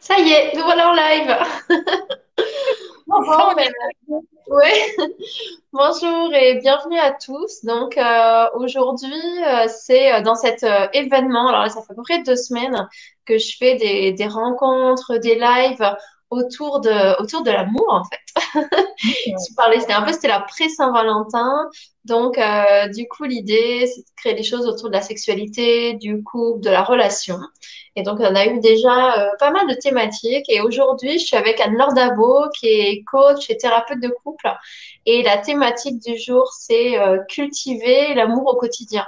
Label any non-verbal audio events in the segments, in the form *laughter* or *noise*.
Ça y est, nous voilà en live. Enfin, Bon, ben, ouais. Bonjour et bienvenue à tous. Donc euh, aujourd'hui, euh, c'est euh, dans cet euh, événement. Alors là, ça fait à peu près deux semaines que je fais des, des rencontres, des lives autour de autour de l'amour en fait. *laughs* Tu parlais, c'était un peu, c'était la pré-Saint-Valentin. Donc euh, du coup, l'idée, c'est de créer des choses autour de la sexualité, du couple, de la relation. Et donc, on a eu déjà euh, pas mal de thématiques. Et aujourd'hui, je suis avec Anne-Laure Dabo, qui est coach et thérapeute de couple. Et la thématique du jour, c'est euh, cultiver l'amour au quotidien.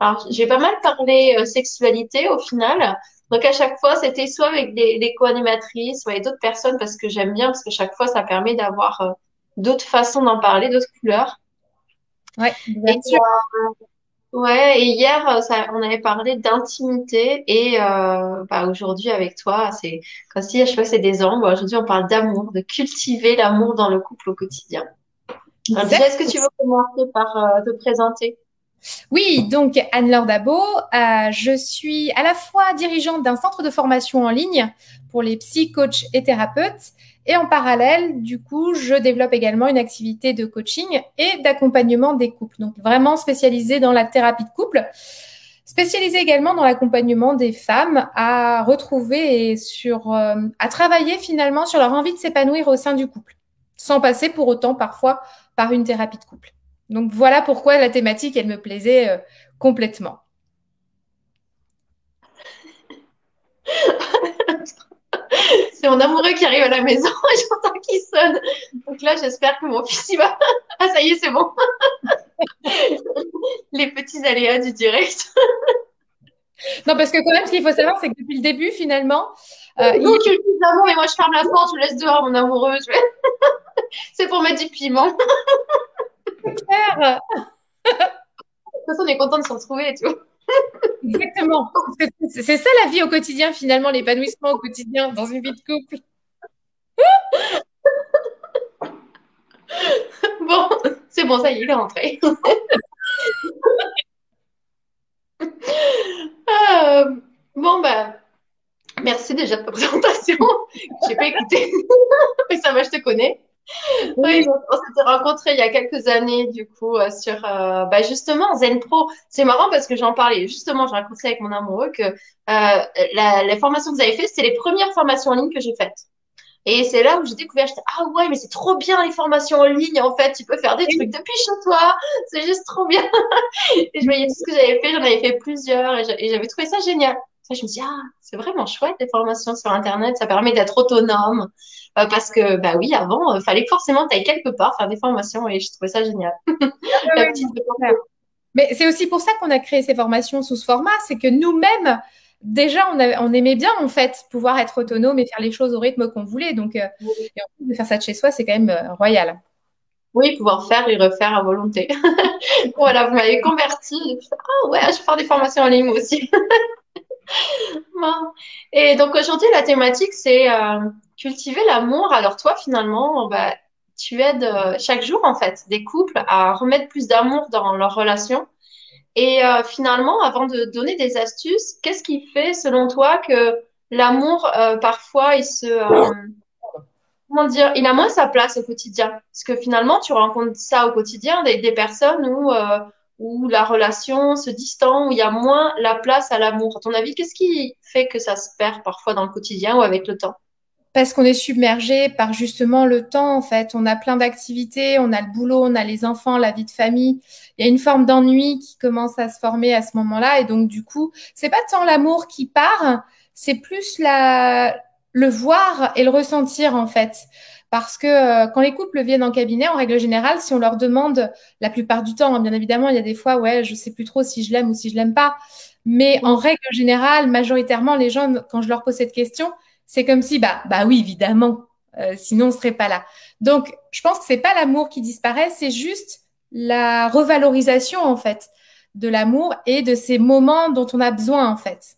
Alors, j'ai pas mal parlé euh, sexualité au final. Donc, à chaque fois, c'était soit avec des, des co-animatrices, soit avec d'autres personnes, parce que j'aime bien, parce que chaque fois, ça permet d'avoir euh, d'autres façons d'en parler, d'autres couleurs. Ouais, Et sûr. Ouais, et hier, euh, ça, on avait parlé d'intimité et euh, bah, aujourd'hui avec toi, c'est comme si à chaque fois c'est des angles. Aujourd'hui, on parle d'amour, de cultiver l'amour dans le couple au quotidien. Alors déjà, est-ce que tu veux commencer par euh, te présenter? Oui, donc Anne-Laure Dabo, euh, je suis à la fois dirigeante d'un centre de formation en ligne pour les psy, coachs et thérapeutes. Et en parallèle, du coup, je développe également une activité de coaching et d'accompagnement des couples. Donc vraiment spécialisée dans la thérapie de couple, spécialisée également dans l'accompagnement des femmes à retrouver et sur, euh, à travailler finalement sur leur envie de s'épanouir au sein du couple, sans passer pour autant parfois par une thérapie de couple. Donc voilà pourquoi la thématique, elle me plaisait euh, complètement. *laughs* C'est mon amoureux qui arrive à la maison *laughs* et j'entends qu'il sonne. Donc là, j'espère que mon fils il va. *laughs* Ah, ça y est, c'est bon. Les petits aléas du direct. Non, parce que quand même, ce qu'il faut savoir, c'est que depuis le début, finalement, euh, il Donc, tu le d'amour et moi, je ferme la porte, je laisse dehors mon amoureux. Je C'est pour mettre du piment. De est clair. toute façon, on est content de se retrouver et tout. Exactement. C'est ça la vie au quotidien, finalement, l'épanouissement au quotidien dans une vie de couple. *laughs* Bon, c'est bon, ça y est, il est rentré. *laughs* Euh, bon, bah, merci déjà de ta présentation. Je n'ai pas écouté, *laughs* mais ça va, je te connais. Oui, on s'était rencontrés il y a quelques années, du coup, euh, sur euh, bah, justement Zen Pro. C'est marrant parce que j'en parlais. Justement, j'ai raconté avec mon amoureux que euh, la, les formations que vous avez faites, c'était les premières formations en ligne que j'ai faites. Et c'est là où j'ai découvert, j'étais, ah ouais, mais c'est trop bien les formations en ligne, en fait, tu peux faire des trucs depuis chez toi, c'est juste trop bien. *laughs* Et je voyais tout ce que j'avais fait, j'en avais fait plusieurs, et j'avais trouvé ça génial. Je me dis, ah, c'est vraiment chouette les formations sur Internet, ça permet d'être autonome, Euh, parce que, bah oui, avant, il fallait forcément que tu quelque part faire des formations, et je trouvais ça génial. *laughs* La petite... clair. Mais c'est aussi pour ça qu'on a créé ces formations sous ce format, c'est que nous-mêmes, déjà, on, a- on aimait bien, en fait, pouvoir être autonome et faire les choses au rythme qu'on voulait. Donc, euh, et en plus de faire ça de chez soi, c'est quand même euh, royal. Oui, pouvoir faire et refaire à volonté. *laughs* Voilà, vous m'avez converti. Ah ouais, je vais faire des formations en ligne aussi. *laughs* Et donc aujourd'hui, la thématique, c'est euh, cultiver l'amour. Alors toi, finalement, bah, tu aides euh, chaque jour, en fait, des couples à remettre plus d'amour dans leur relation. Et euh, finalement, avant de donner des astuces, qu'est-ce qui fait, selon toi, que l'amour, parfois, il se, comment dire, il a moins sa place au quotidien? Parce que finalement, tu rencontres ça au quotidien, des, des personnes où, où la relation se distend, où il y a moins la place à l'amour. À ton avis, qu'est-ce qui fait que ça se perd parfois dans le quotidien ou avec le temps? Parce qu'on est submergé par justement le temps, en fait. On a plein d'activités, on a le boulot, on a les enfants, la vie de famille. Il y a une forme d'ennui qui commence à se former à ce moment-là. Et donc, du coup, c'est pas tant l'amour qui part, c'est plus la, le voir et le ressentir, en fait. Parce que euh, quand les couples viennent en cabinet, en règle générale, si on leur demande, la plupart du temps, hein, bien évidemment, il y a des fois, ouais, je sais plus trop si je l'aime ou si je l'aime pas. Mais en règle générale, majoritairement, les gens, quand je leur pose cette question, c'est comme si, bah, bah oui, évidemment, euh, sinon on serait pas là. Donc, je pense que c'est pas l'amour qui disparaît, c'est juste la revalorisation en fait de l'amour et de ces moments dont on a besoin en fait.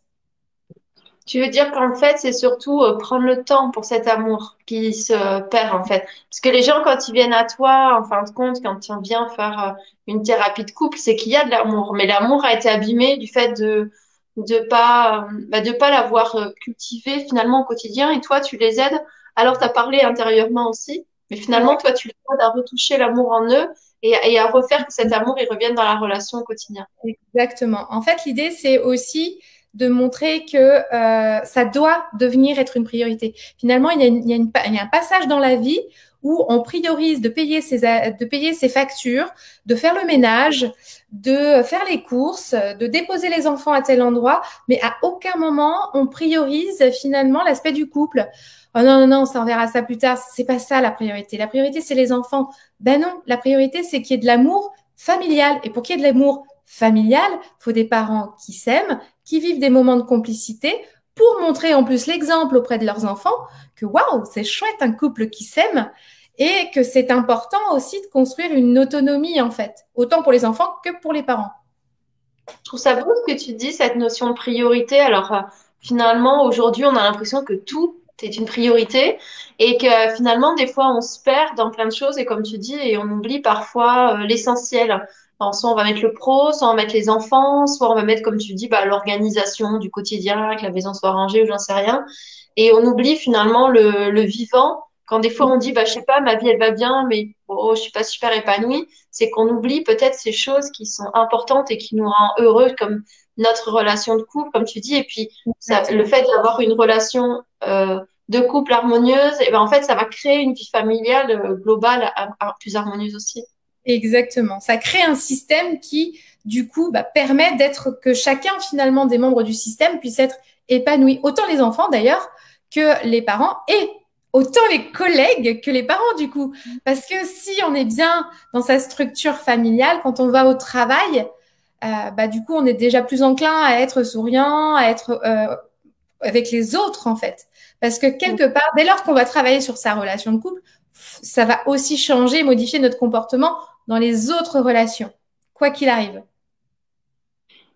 Tu veux dire qu'en fait, c'est surtout euh, prendre le temps pour cet amour qui se perd en fait. Parce que les gens, quand ils viennent à toi, en fin de compte, quand on vient faire euh, une thérapie de couple, c'est qu'il y a de l'amour. Mais l'amour a été abîmé du fait de de pas bah, de pas l'avoir cultivé finalement au quotidien. Et toi tu les aides. Alors tu as parlé intérieurement aussi. Mais finalement toi tu les aides à retoucher l'amour en eux et, et, à refaire que cet amour il revienne dans la relation au quotidien. Exactement. En fait l'idée c'est aussi de montrer que euh, ça doit devenir être une priorité. Finalement, il y, a il, y a une, il y a un passage dans la vie où on priorise de payer ses, de payer ses factures, de faire le ménage, de faire les courses, de déposer les enfants à tel endroit, mais à aucun moment on priorise finalement l'aspect du couple. Oh non, non, non, ça on verra ça plus tard. C'est pas ça la priorité. La priorité, c'est les enfants. Ben non, la priorité, c'est qu'il y ait de l'amour familial. Et pour qu'il y ait de l'amour familial, faut des parents qui s'aiment, qui vivent des moments de complicité pour montrer en plus l'exemple auprès de leurs enfants que waouh, c'est chouette un couple qui s'aime et que c'est important aussi de construire une autonomie en fait, autant pour les enfants que pour les parents. Je trouve ça beau ce que tu dis, cette notion de priorité. Alors euh, finalement, aujourd'hui, on a l'impression que tout est une priorité et que finalement, des fois, on se perd dans plein de choses et comme tu dis, et on oublie parfois euh, l'essentiel soit on va mettre le pro, soit on va mettre les enfants, soit on va mettre, comme tu dis, bah, l'organisation du quotidien, que la maison soit rangée ou j'en sais rien. Et on oublie finalement le, le vivant. Quand des fois on dit, bah, je sais pas, ma vie elle va bien, mais oh, je suis pas super épanouie, c'est qu'on oublie peut-être ces choses qui sont importantes et qui nous rendent heureux, comme notre relation de couple, comme tu dis. Et puis ça, le fait d'avoir une relation euh, de couple harmonieuse, et ben en fait ça va créer une vie familiale euh, globale plus harmonieuse aussi. Exactement. Ça crée un système qui, du coup, bah, permet d'être que chacun finalement des membres du système puisse être épanoui. Autant les enfants d'ailleurs que les parents et autant les collègues que les parents du coup. Parce que si on est bien dans sa structure familiale, quand on va au travail, euh, bah, du coup, on est déjà plus enclin à être souriant, à être euh, avec les autres en fait. Parce que quelque part, dès lors qu'on va travailler sur sa relation de couple, ça va aussi changer, modifier notre comportement dans les autres relations, quoi qu'il arrive.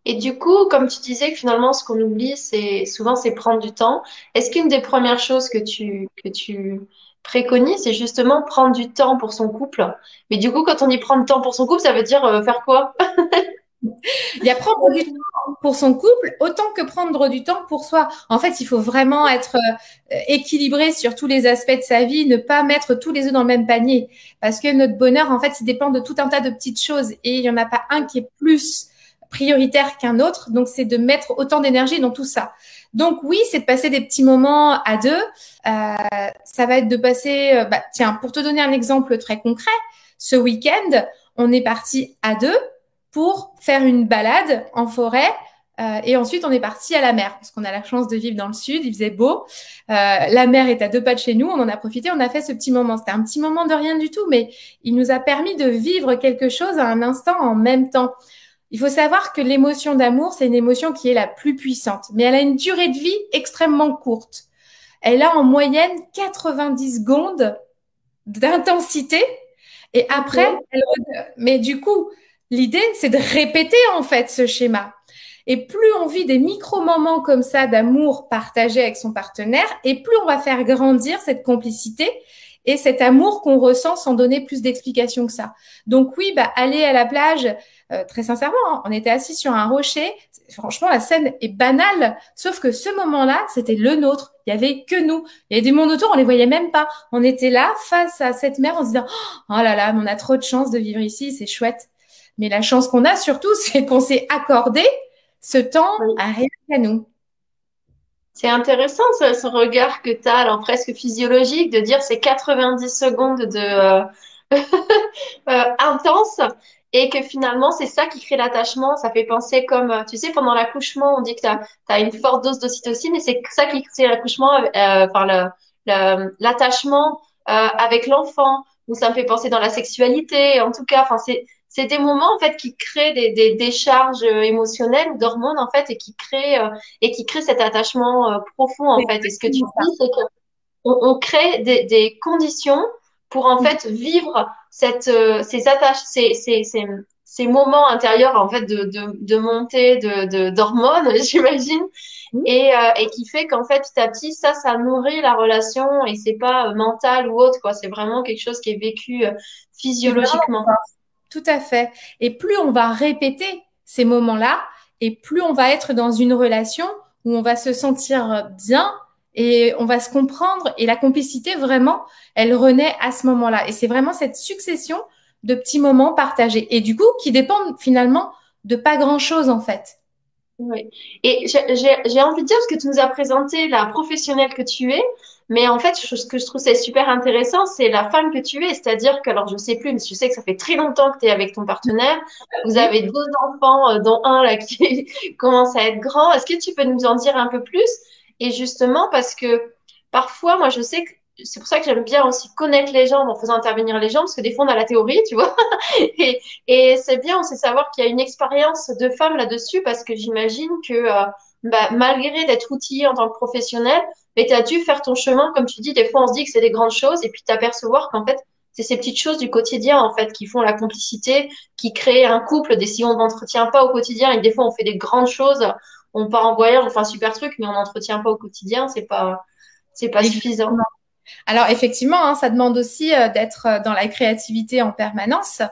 Et du coup, comme tu disais finalement, ce qu'on oublie, c'est souvent c'est prendre du temps. Est-ce qu'une des premières choses que tu que tu préconises, c'est justement prendre du temps pour son couple? Mais du coup, quand on dit prendre du temps pour son couple, ça veut dire euh, faire quoi? *laughs* Il y a prendre du temps pour son couple autant que prendre du temps pour soi. En fait, il faut vraiment être euh, équilibré sur tous les aspects de sa vie, ne pas mettre tous les œufs dans le même panier. Parce que notre bonheur, en fait, il dépend de tout un tas de petites choses et il n'y en a pas un qui est plus prioritaire qu'un autre. Donc, c'est de mettre autant d'énergie dans tout ça. Donc, oui, c'est de passer des petits moments à deux. Euh, ça va être de passer, euh, bah, tiens, pour te donner un exemple très concret, ce week-end, on est parti à deux pour faire une balade en forêt. Euh, et ensuite, on est parti à la mer parce qu'on a la chance de vivre dans le sud. Il faisait beau. Euh, la mer est à deux pas de chez nous. On en a profité. On a fait ce petit moment. C'était un petit moment de rien du tout, mais il nous a permis de vivre quelque chose à un instant en même temps. Il faut savoir que l'émotion d'amour, c'est une émotion qui est la plus puissante, mais elle a une durée de vie extrêmement courte. Elle a en moyenne 90 secondes d'intensité et après, elle... mais du coup, L'idée, c'est de répéter en fait ce schéma. Et plus on vit des micro-moments comme ça d'amour partagé avec son partenaire, et plus on va faire grandir cette complicité et cet amour qu'on ressent sans donner plus d'explications que ça. Donc oui, bah, aller à la plage, euh, très sincèrement, hein, on était assis sur un rocher. Franchement, la scène est banale, sauf que ce moment-là, c'était le nôtre. Il y avait que nous. Il y avait du monde autour, on les voyait même pas. On était là face à cette mer en se disant, oh là là, on a trop de chance de vivre ici, c'est chouette. Mais la chance qu'on a surtout, *laughs* c'est qu'on s'est accordé ce temps à rien à nous. C'est intéressant ce, regard que tu as, alors presque physiologique, de dire c'est 90 secondes de euh, *laughs* euh, intense et que finalement c'est ça qui crée l'attachement. Ça fait penser comme, tu sais, pendant l'accouchement, on dit que tu as, une forte dose d'ocytocine et c'est ça qui crée l'accouchement, euh, enfin l'attachement avec l'enfant. Ou ça me fait penser dans la sexualité. En tout cas, enfin c'est c'est des moments en fait qui créent des, des décharges euh, émotionnelles ou d'hormones en fait et qui créent euh, et qui créent cet attachement euh, profond en fait. Et ce que tu dis, c'est que on, crée des, des, conditions pour en fait vivre cette ces attaches, ces, ces, ces, ces moments intérieurs en fait de, de, de montée de d'hormones, *laughs* j'imagine, et, et qui fait qu'en fait petit à petit ça ça nourrit la relation et c'est pas mental ou autre quoi, c'est vraiment quelque chose qui est vécu physiologiquement. Tout à fait. Et plus on va répéter ces moments-là, et plus on va être dans une relation où on va se sentir bien et on va se comprendre et la complicité vraiment, elle renaît à ce moment-là. Et c'est vraiment cette succession de petits moments partagés et du coup qui dépendent finalement de pas grand-chose en fait. Oui. Et j'ai envie de dire, parce que tu nous as présenté la professionnelle que tu es, mais en fait, ce que je trouve c'est super intéressant, c'est la femme que tu es. C'est-à-dire que, alors je sais plus, mais je sais que ça fait très longtemps que tu es avec ton partenaire. Vous avez deux enfants, euh, dont un là qui *laughs* commence à être grand. Est-ce que tu peux nous en dire un peu plus? Et justement, parce que parfois, moi, je sais que c'est pour ça que j'aime bien aussi connaître les gens en faisant intervenir les gens, parce que des fois on a la théorie, tu vois. *laughs* et, et c'est bien, on sait savoir qu'il y a une expérience de femme là-dessus, parce que j'imagine que euh, bah, malgré d'être outillé en tant que professionnel, mais tu as dû faire ton chemin, comme tu dis, des fois on se dit que c'est des grandes choses, et puis t'apercevoir qu'en fait, c'est ces petites choses du quotidien en fait qui font la complicité, qui créent un couple. Des si on n'entretient pas au quotidien, et des fois on fait des grandes choses, on part en voyage, on fait un super truc, mais on n'entretient pas au quotidien, c'est pas c'est pas suffisant. Alors effectivement, hein, ça demande aussi euh, d'être euh, dans la créativité en permanence,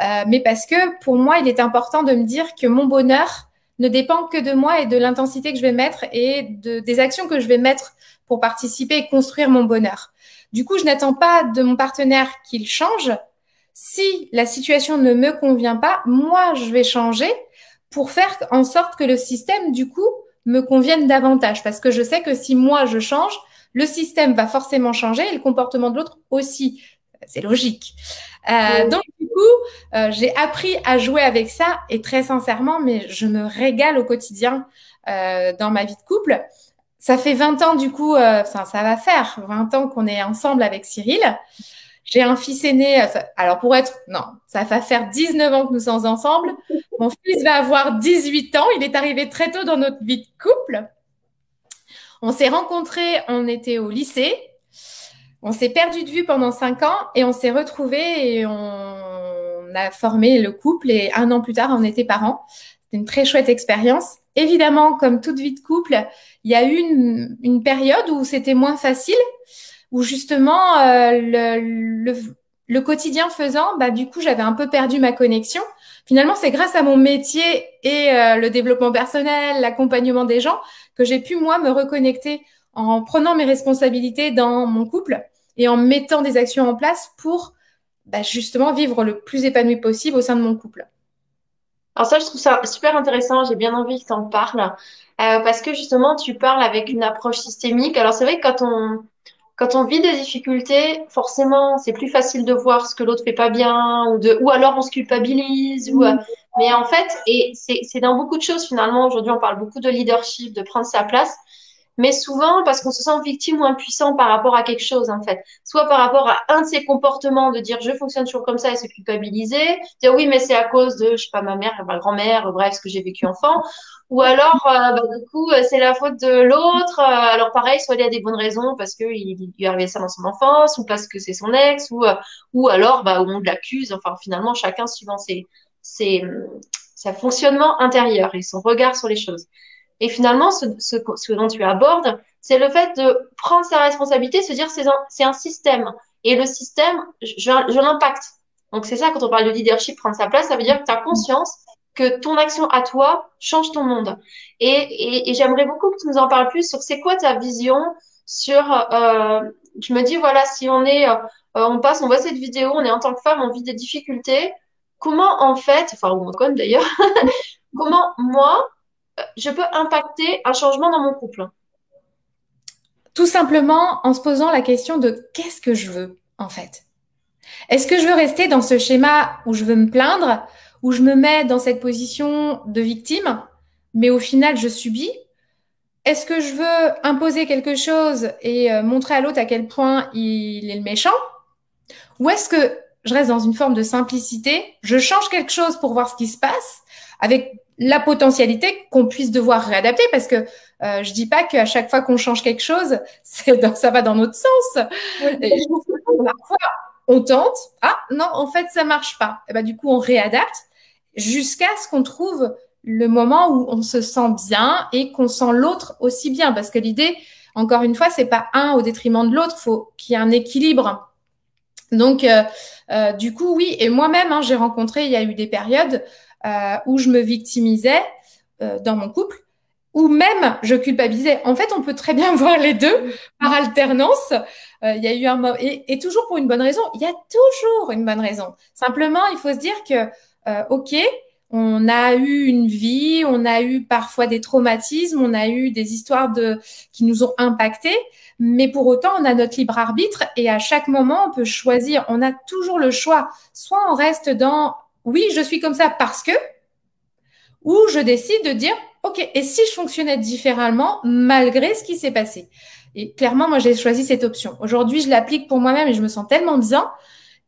euh, mais parce que pour moi, il est important de me dire que mon bonheur ne dépend que de moi et de l'intensité que je vais mettre et de, des actions que je vais mettre pour participer et construire mon bonheur. Du coup, je n'attends pas de mon partenaire qu'il change. Si la situation ne me convient pas, moi, je vais changer pour faire en sorte que le système, du coup, me convienne davantage. Parce que je sais que si moi, je change, le système va forcément changer et le comportement de l'autre aussi. C'est logique. Euh, donc, du coup, euh, j'ai appris à jouer avec ça et très sincèrement, mais je me régale au quotidien euh, dans ma vie de couple. Ça fait 20 ans, du coup, ça, ça va faire 20 ans qu'on est ensemble avec Cyril. J'ai un fils aîné, alors pour être, non, ça va faire 19 ans que nous sommes ensemble. Mon fils va avoir 18 ans. Il est arrivé très tôt dans notre vie de couple. On s'est rencontrés, on était au lycée. On s'est perdu de vue pendant cinq ans et on s'est retrouvés et on a formé le couple et un an plus tard, on était parents. C'était une très chouette expérience. Évidemment, comme toute vie de couple, il y a eu une, période où c'était moins facile, où justement euh, le, quotidien faisant, bah, du coup, j'avais un peu perdu ma connexion. Finalement, c'est grâce à mon métier et euh, le développement personnel, l'accompagnement des gens, que j'ai pu, moi, me reconnecter en prenant mes responsabilités dans mon couple et en mettant des actions en place pour bah, justement vivre le plus épanoui possible au sein de mon couple. Alors ça, je trouve ça super intéressant. J'ai bien envie que tu en parles euh, parce que justement, tu parles avec une approche systémique. Alors c'est vrai que quand on quand on vit des difficultés, forcément, c'est plus facile de voir ce que l'autre fait pas bien ou de ou alors on se culpabilise ou mmh. Mais en fait, et c'est dans beaucoup de choses finalement, aujourd'hui on parle beaucoup de leadership, de prendre sa place, mais souvent parce qu'on se sent victime ou impuissant par rapport à quelque chose en fait. Soit par rapport à un de ses comportements, de dire je fonctionne toujours comme ça et se culpabiliser, dire oui mais c'est à cause de, je sais pas, ma mère, ma grand-mère, bref, ce que j'ai vécu enfant. Ou alors, euh, bah, du coup, euh, c'est la faute de l'autre. Euh, alors pareil, soit il y a des bonnes raisons parce qu'il il lui arrivé ça dans son enfance, ou parce que c'est son ex, ou, ou alors bah, on l'accuse. Enfin, finalement, chacun suivant ses, c'est sa fonctionnement intérieur et son regard sur les choses. Et finalement, ce, dont tu abordes, c'est le fait de prendre sa responsabilité, se dire c'est un, un système. Et le système, je, je l'impacte. Donc c'est ça, quand on parle de leadership, prendre sa place, ça veut dire que tu as conscience que ton action à toi change ton monde. Et, j'aimerais beaucoup que tu nous en parles plus sur c'est quoi ta vision sur... Euh, je me dis, voilà, si on est... Euh, on passe, on voit cette vidéo, on est en tant que femme, on vit des difficultés comment en fait, enfin ou comme d'ailleurs, *laughs* comment moi je peux impacter un changement dans mon couple. Tout simplement en se posant la question de qu'est-ce que je veux en fait. Est-ce que je veux rester dans ce schéma où je veux me plaindre, où je me mets dans cette position de victime, mais au final je subis? Est-ce que je veux imposer quelque chose et euh, montrer à l'autre à quel point il est le méchant? Ou est-ce que je reste dans une forme de simplicité, je change quelque chose pour voir ce qui se passe, avec la potentialité qu'on puisse devoir réadapter, parce que euh, je dis pas qu'à chaque fois qu'on change quelque chose, *laughs* ça va dans notre sens. parfois, on tente, ah non, en fait, ça marche pas. Et ben, du coup, on réadapte jusqu'à ce qu'on trouve le moment où on se sent bien et qu'on sent l'autre aussi bien, parce que l'idée, encore une fois, c'est pas un au détriment de l'autre, faut qu'il y ait un équilibre donc, euh, euh, du coup, oui. Et moi-même, hein, j'ai rencontré, il y a eu des périodes euh, où je me victimisais, euh, dans mon couple, ou même je culpabilisais. En fait, on peut très bien *laughs* voir les deux par alternance. Euh, il y a eu un et, et, toujours pour une bonne raison. Il y a toujours une bonne raison. Simplement, il faut se dire que ok, on a eu une vie, on a eu parfois des traumatismes, on a eu des histoires de qui nous ont impactés, mais pour autant, on a notre libre arbitre et à chaque moment, on peut choisir. On a toujours le choix. Soit on reste dans oui, je suis comme ça parce que, ou je décide de dire ok, et si je fonctionnais différemment malgré ce qui s'est passé? Et clairement, moi, j'ai choisi cette option. Aujourd'hui, je l'applique pour moi-même et je me sens tellement bien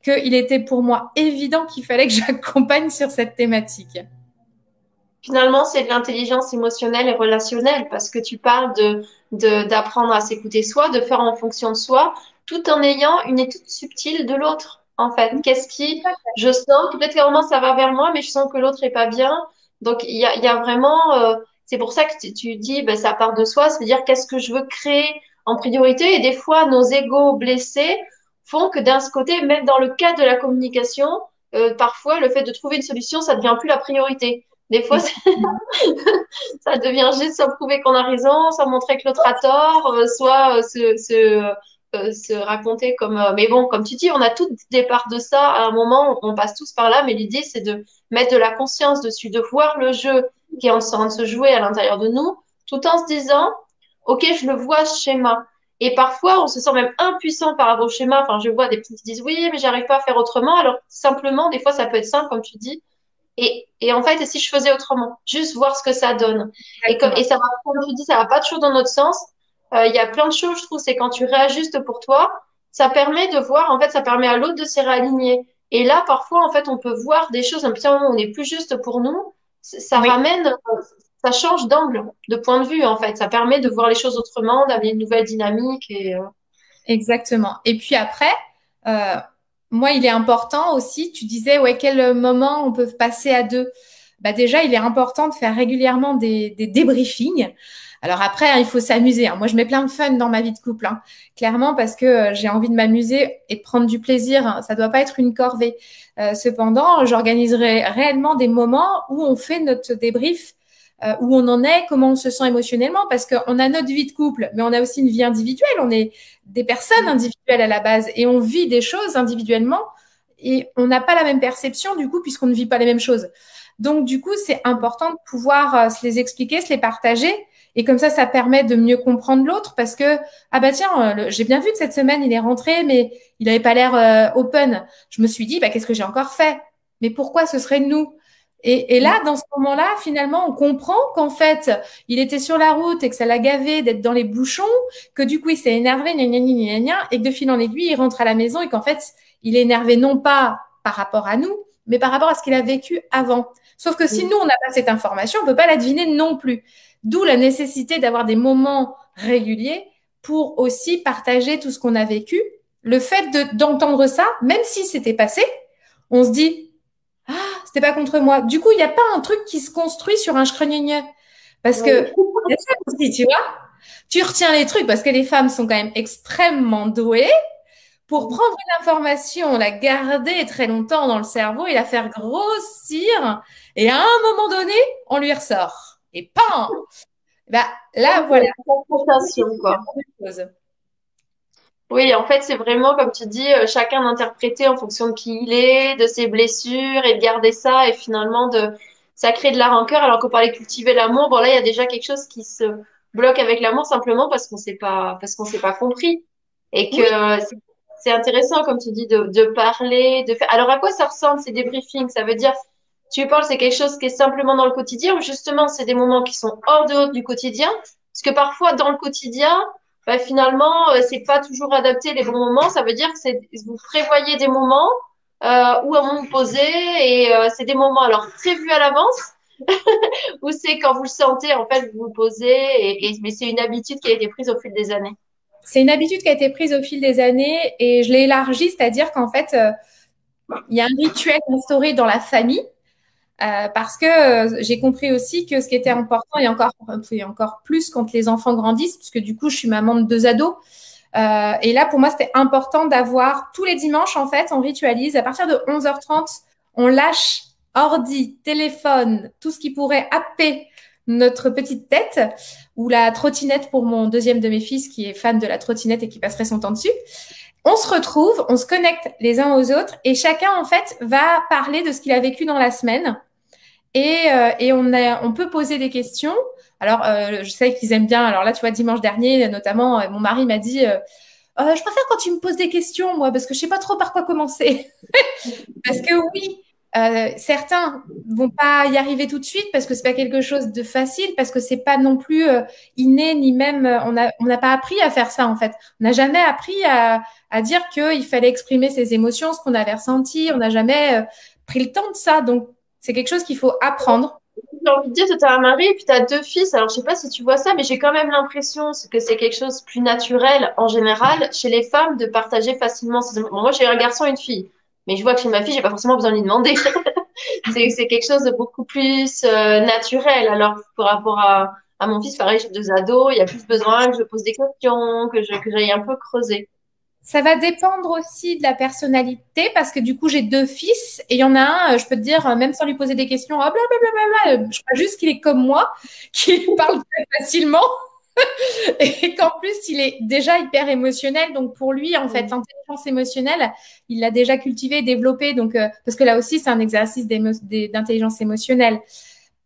qu'il était pour moi évident qu'il fallait que *laughs* j'accompagne sur cette thématique. Finalement, c'est de l'intelligence émotionnelle et relationnelle parce que tu parles de d'apprendre à s'écouter soi, de faire en fonction de soi, tout en ayant une étude subtile de l'autre. En fait, qu'est-ce qui je sens peut-être que ça va vers moi, mais je sens que l'autre est pas bien. Donc il y a, y a vraiment, euh, c'est pour ça que tu, dis, ben, ça part de soi, c'est-à-dire qu'est-ce que je veux créer en priorité? Et des fois, nos égaux blessés font que d'un côté, même dans le cadre de la communication, euh, parfois le fait de trouver une solution, ça devient plus la priorité. Des fois, *laughs* ça devient juste soit prouver qu'on a raison, soit montrer que l'autre a tort, euh, soit se, se, se, raconter comme. mais bon, comme tu dis, on a tout des parts de ça. À un moment, on passe tous par là, mais l'idée, c'est de mettre de la conscience dessus, de voir le jeu qui est en train de se jouer à l'intérieur de nous, tout en se disant, OK, je le vois ce schéma. Et parfois, on se sent même impuissant par rapport au schéma. Enfin, je vois des petits qui disent oui, mais j'arrive pas à faire autrement. Alors, simplement, des fois, ça peut être simple, comme tu dis. Et, et en fait, si je faisais autrement, juste voir ce que ça donne. Et, comme, et ça va, comme tu dis, ça va pas toujours dans notre sens. Euh, il y a plein de choses, je trouve, c'est quand tu réajustes pour toi, ça permet de voir, en fait, ça permet à l'autre de se réaligner. Et là, parfois, en fait, on peut voir des choses, un petit moment où on est plus juste pour nous. Ça ramène, ça change d'angle, de point de vue en fait. Ça permet de voir les choses autrement, d'amener une nouvelle dynamique. Et, euh, Exactement. Et puis après, euh, moi, il est important aussi, tu disais, ouais, quel moment on peut passer à deux? Bah Déjà, il est important de faire régulièrement des, des débriefings. Alors après, hein, il faut s'amuser. Hein. Moi, je mets plein de fun dans ma vie de couple, hein. clairement, parce que euh, j'ai envie de m'amuser et de prendre du plaisir. Hein. Ça doit pas être une corvée. Euh, cependant, j'organiserai réellement des moments où on fait notre débrief euh, où on en est, comment on se sent émotionnellement, parce qu'on a notre vie de couple, mais on a aussi une vie individuelle. On est des personnes individuelles à la base et on vit des choses individuellement et on n'a pas la même perception du coup puisqu'on ne vit pas les mêmes choses. Donc du coup, c'est important de pouvoir euh, se les expliquer, se les partager. Et comme ça, ça permet de mieux comprendre l'autre parce que, ah bah tiens, euh, j'ai bien vu que cette semaine, il est rentré, mais il n'avait pas l'air open. Je me suis dit, bah qu'est-ce que j'ai encore fait? Mais pourquoi ce serait nous? Et, et, là, dans ce moment-là, finalement, on comprend qu'en fait, il était sur la route et que ça l'a gavé d'être dans les bouchons, que du coup, il s'est énervé, gna, gna, gna, gna, et que de fil en aiguille, il rentre à la maison et qu'en fait, il est énervé non pas par rapport à nous, mais par rapport à ce qu'il a vécu avant. Sauf que si nous, on n'a pas cette information, on peut pas la deviner non plus. D'où la nécessité d'avoir des moments réguliers pour aussi partager tout ce qu'on a vécu. Le fait d'entendre ça, même si c'était passé, on se dit, ah, c'était pas contre moi. Du coup, il n'y a pas un truc qui se construit sur un schregnigné. Parce que, ça aussi, tu vois. Tu retiens les trucs parce que les femmes sont quand même extrêmement douées pour prendre une information, la garder très longtemps dans le cerveau et la faire grossir. Et à un moment donné, on lui ressort. Et pam! Bah, là, voilà. Quoi. Oui, en fait, c'est vraiment, comme tu dis, euh, chacun d'interpréter en fonction de qui il est, de ses blessures et de garder ça et finalement de, ça crée de la rancœur alors qu'on parlait cultiver l'amour. Bon, là, il y a déjà quelque chose qui se bloque avec l'amour simplement parce qu'on s'est pas, parce qu'on s'est pas compris. Et que c'est intéressant, comme tu dis, de, de parler, de faire. Alors, à quoi ça ressemble ces débriefings? Ça veut dire, tu parles, c'est quelque chose qui est simplement dans le quotidien ou justement, c'est des moments qui sont hors de, du quotidien? Parce que parfois, dans le quotidien, bah, finalement, euh, c'est pas toujours adapté les bons moments. Ça veut dire que vous prévoyez des moments euh, où à vous poser et euh, c'est des moments alors prévus à l'avance *laughs* ou c'est quand vous le sentez en fait vous vous posez et, mais c'est une habitude qui a été prise au fil des années. C'est une habitude qui a été prise au fil des années et je l'ai élargie, c'est-à-dire qu'en fait, euh, il y a un rituel instauré dans la famille euh, parce que euh, j'ai compris aussi que ce qui était important et encore, et encore plus quand les enfants grandissent, puisque du coup je suis maman de deux ados. Euh, et là pour moi c'était important d'avoir tous les dimanches en fait on ritualise à partir de 11h30 on lâche ordi, téléphone, tout ce qui pourrait happer notre petite tête ou la trottinette pour mon deuxième de mes fils qui est fan de la trottinette et qui passerait son temps dessus. On se retrouve, on se connecte les uns aux autres et chacun en fait va parler de ce qu'il a vécu dans la semaine et, euh, et on, a, on peut poser des questions. Alors euh, je sais qu'ils aiment bien. Alors là tu vois dimanche dernier notamment mon mari m'a dit euh, je préfère quand tu me poses des questions, moi, parce que je sais pas trop par quoi commencer. *laughs* parce que oui, euh, certains vont pas y arriver tout de suite parce que c'est pas quelque chose de facile, parce que c'est pas non plus euh, inné ni même euh, on a on n'a pas appris à faire ça en fait. On n'a jamais appris à, à dire qu'il fallait exprimer ses émotions, ce qu'on avait ressenti. On n'a jamais pris le temps de ça, donc c'est quelque chose qu'il faut apprendre j'ai envie de dire, tu as un mari et puis tu as deux fils. Alors, je sais pas si tu vois ça, mais j'ai quand même l'impression que c'est quelque chose de plus naturel en général chez les femmes de partager facilement moi, j'ai un garçon et une fille. Mais je vois que chez ma fille, j'ai pas forcément besoin de lui demander. *laughs* c'est quelque chose de beaucoup plus euh, naturel. Alors, par rapport à, mon fils, pareil, j'ai deux ados, il y a plus besoin que je pose des questions, que je que j'aille un peu creuser. Ça va dépendre aussi de la personnalité parce que du coup, j'ai deux fils et il y en a un, je peux te dire, même sans lui poser des questions, oh, blablabla, je crois juste qu'il est comme moi, *laughs* qu'il *laughs* parle très facilement *laughs* et qu'en plus, il est déjà hyper émotionnel. Donc, pour lui, en fait, l'intelligence émotionnelle, il l'a déjà cultivée, développée. Donc, euh, parce que là aussi, c'est un exercice d'intelligence émotionnelle.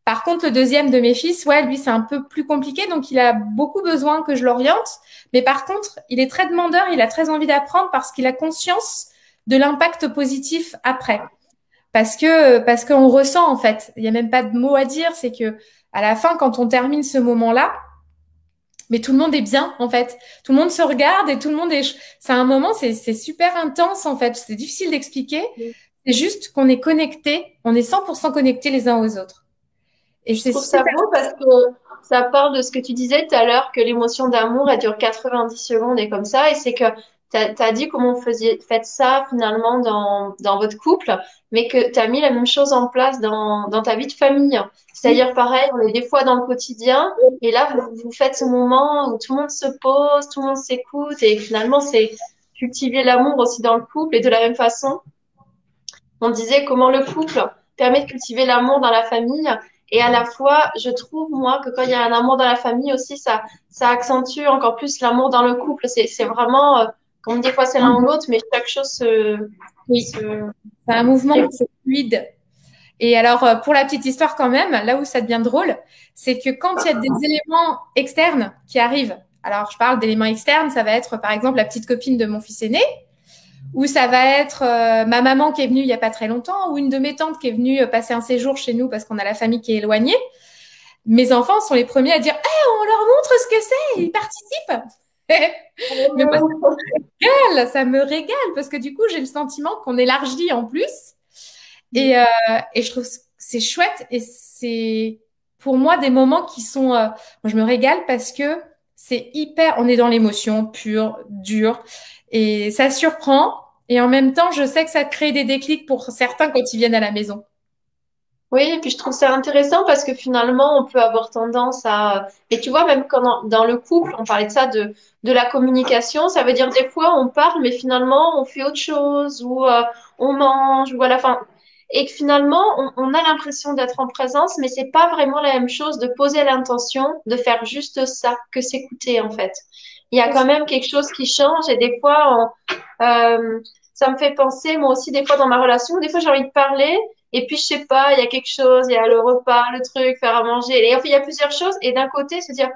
Par contre, le deuxième de mes fils, ouais, lui, c'est un peu plus compliqué, donc il a beaucoup besoin que je l'oriente. Mais par contre, il est très demandeur, il a très envie d'apprendre parce qu'il a conscience de l'impact positif après. Parce que parce qu'on ressent en fait, il y a même pas de mots à dire, c'est que à la fin, quand on termine ce moment-là, mais tout le monde est bien en fait. Tout le monde se regarde et tout le monde est. C'est un moment, c'est super intense en fait. C'est difficile d'expliquer. C'est juste qu'on est connecté, on est 100% connectés les uns aux autres. Et je trouve ça beau parce que ça parle de ce que tu disais tout à l'heure, que l'émotion d'amour, elle dure 90 secondes et comme ça. Et c'est que tu as, dit comment vous faisiez, faites ça finalement dans, dans votre couple, mais que tu as mis la même chose en place dans, dans ta vie de famille. C'est-à-dire, pareil, on est des fois dans le quotidien, et là, vous, vous faites ce moment où tout le monde se pose, tout le monde s'écoute, et finalement, c'est cultiver l'amour aussi dans le couple. Et de la même façon, on disait comment le couple permet de cultiver l'amour dans la famille et à la fois, je trouve, moi, que quand il y a un amour dans la famille aussi, ça, ça accentue encore plus l'amour dans le couple. C'est, vraiment, euh, comme des fois c'est l'un ou l'autre, mais chaque chose se. Oui, c'est un mouvement c'est fluide. Et alors, euh, pour la petite histoire quand même, là où ça devient drôle, c'est que quand il y a des éléments externes qui arrivent, alors je parle d'éléments externes, ça va être par exemple la petite copine de mon fils aîné, ou ça va être euh, ma maman qui est venue il y a pas très longtemps, ou une de mes tantes qui est venue euh, passer un séjour chez nous parce qu'on a la famille qui est éloignée. Mes enfants sont les premiers à dire hey, on leur montre ce que c'est, ils participent. *laughs* Mais moi, ça me régale, ça me régale parce que du coup, j'ai le sentiment qu'on élargit en plus. Et, euh, et je trouve c'est chouette et c'est pour moi des moments qui sont. moi, je me régale parce que c'est hyper. On est dans l'émotion pure, dure. Et ça surprend. Et en même temps, je sais que ça crée des déclics pour certains quand ils viennent à la maison. Oui, et puis je trouve ça intéressant parce que finalement, on peut avoir tendance à... Et tu vois, même quand dans le couple, on parlait de ça, de, de la communication, ça veut dire des fois, on parle, mais finalement, on fait autre chose, ou euh, on mange, ou voilà. Enfin, et que finalement, on, on a l'impression d'être en présence, mais c'est pas vraiment la même chose de poser l'intention de faire juste ça que s'écouter, en fait il y a quand même quelque chose qui change et des fois, euh, ça me fait penser, moi aussi, des fois dans ma relation, des fois j'ai envie de parler et puis je sais pas, il y a quelque chose, il y a le repas, le truc, faire à manger, et enfin il y a plusieurs choses et d'un côté se dire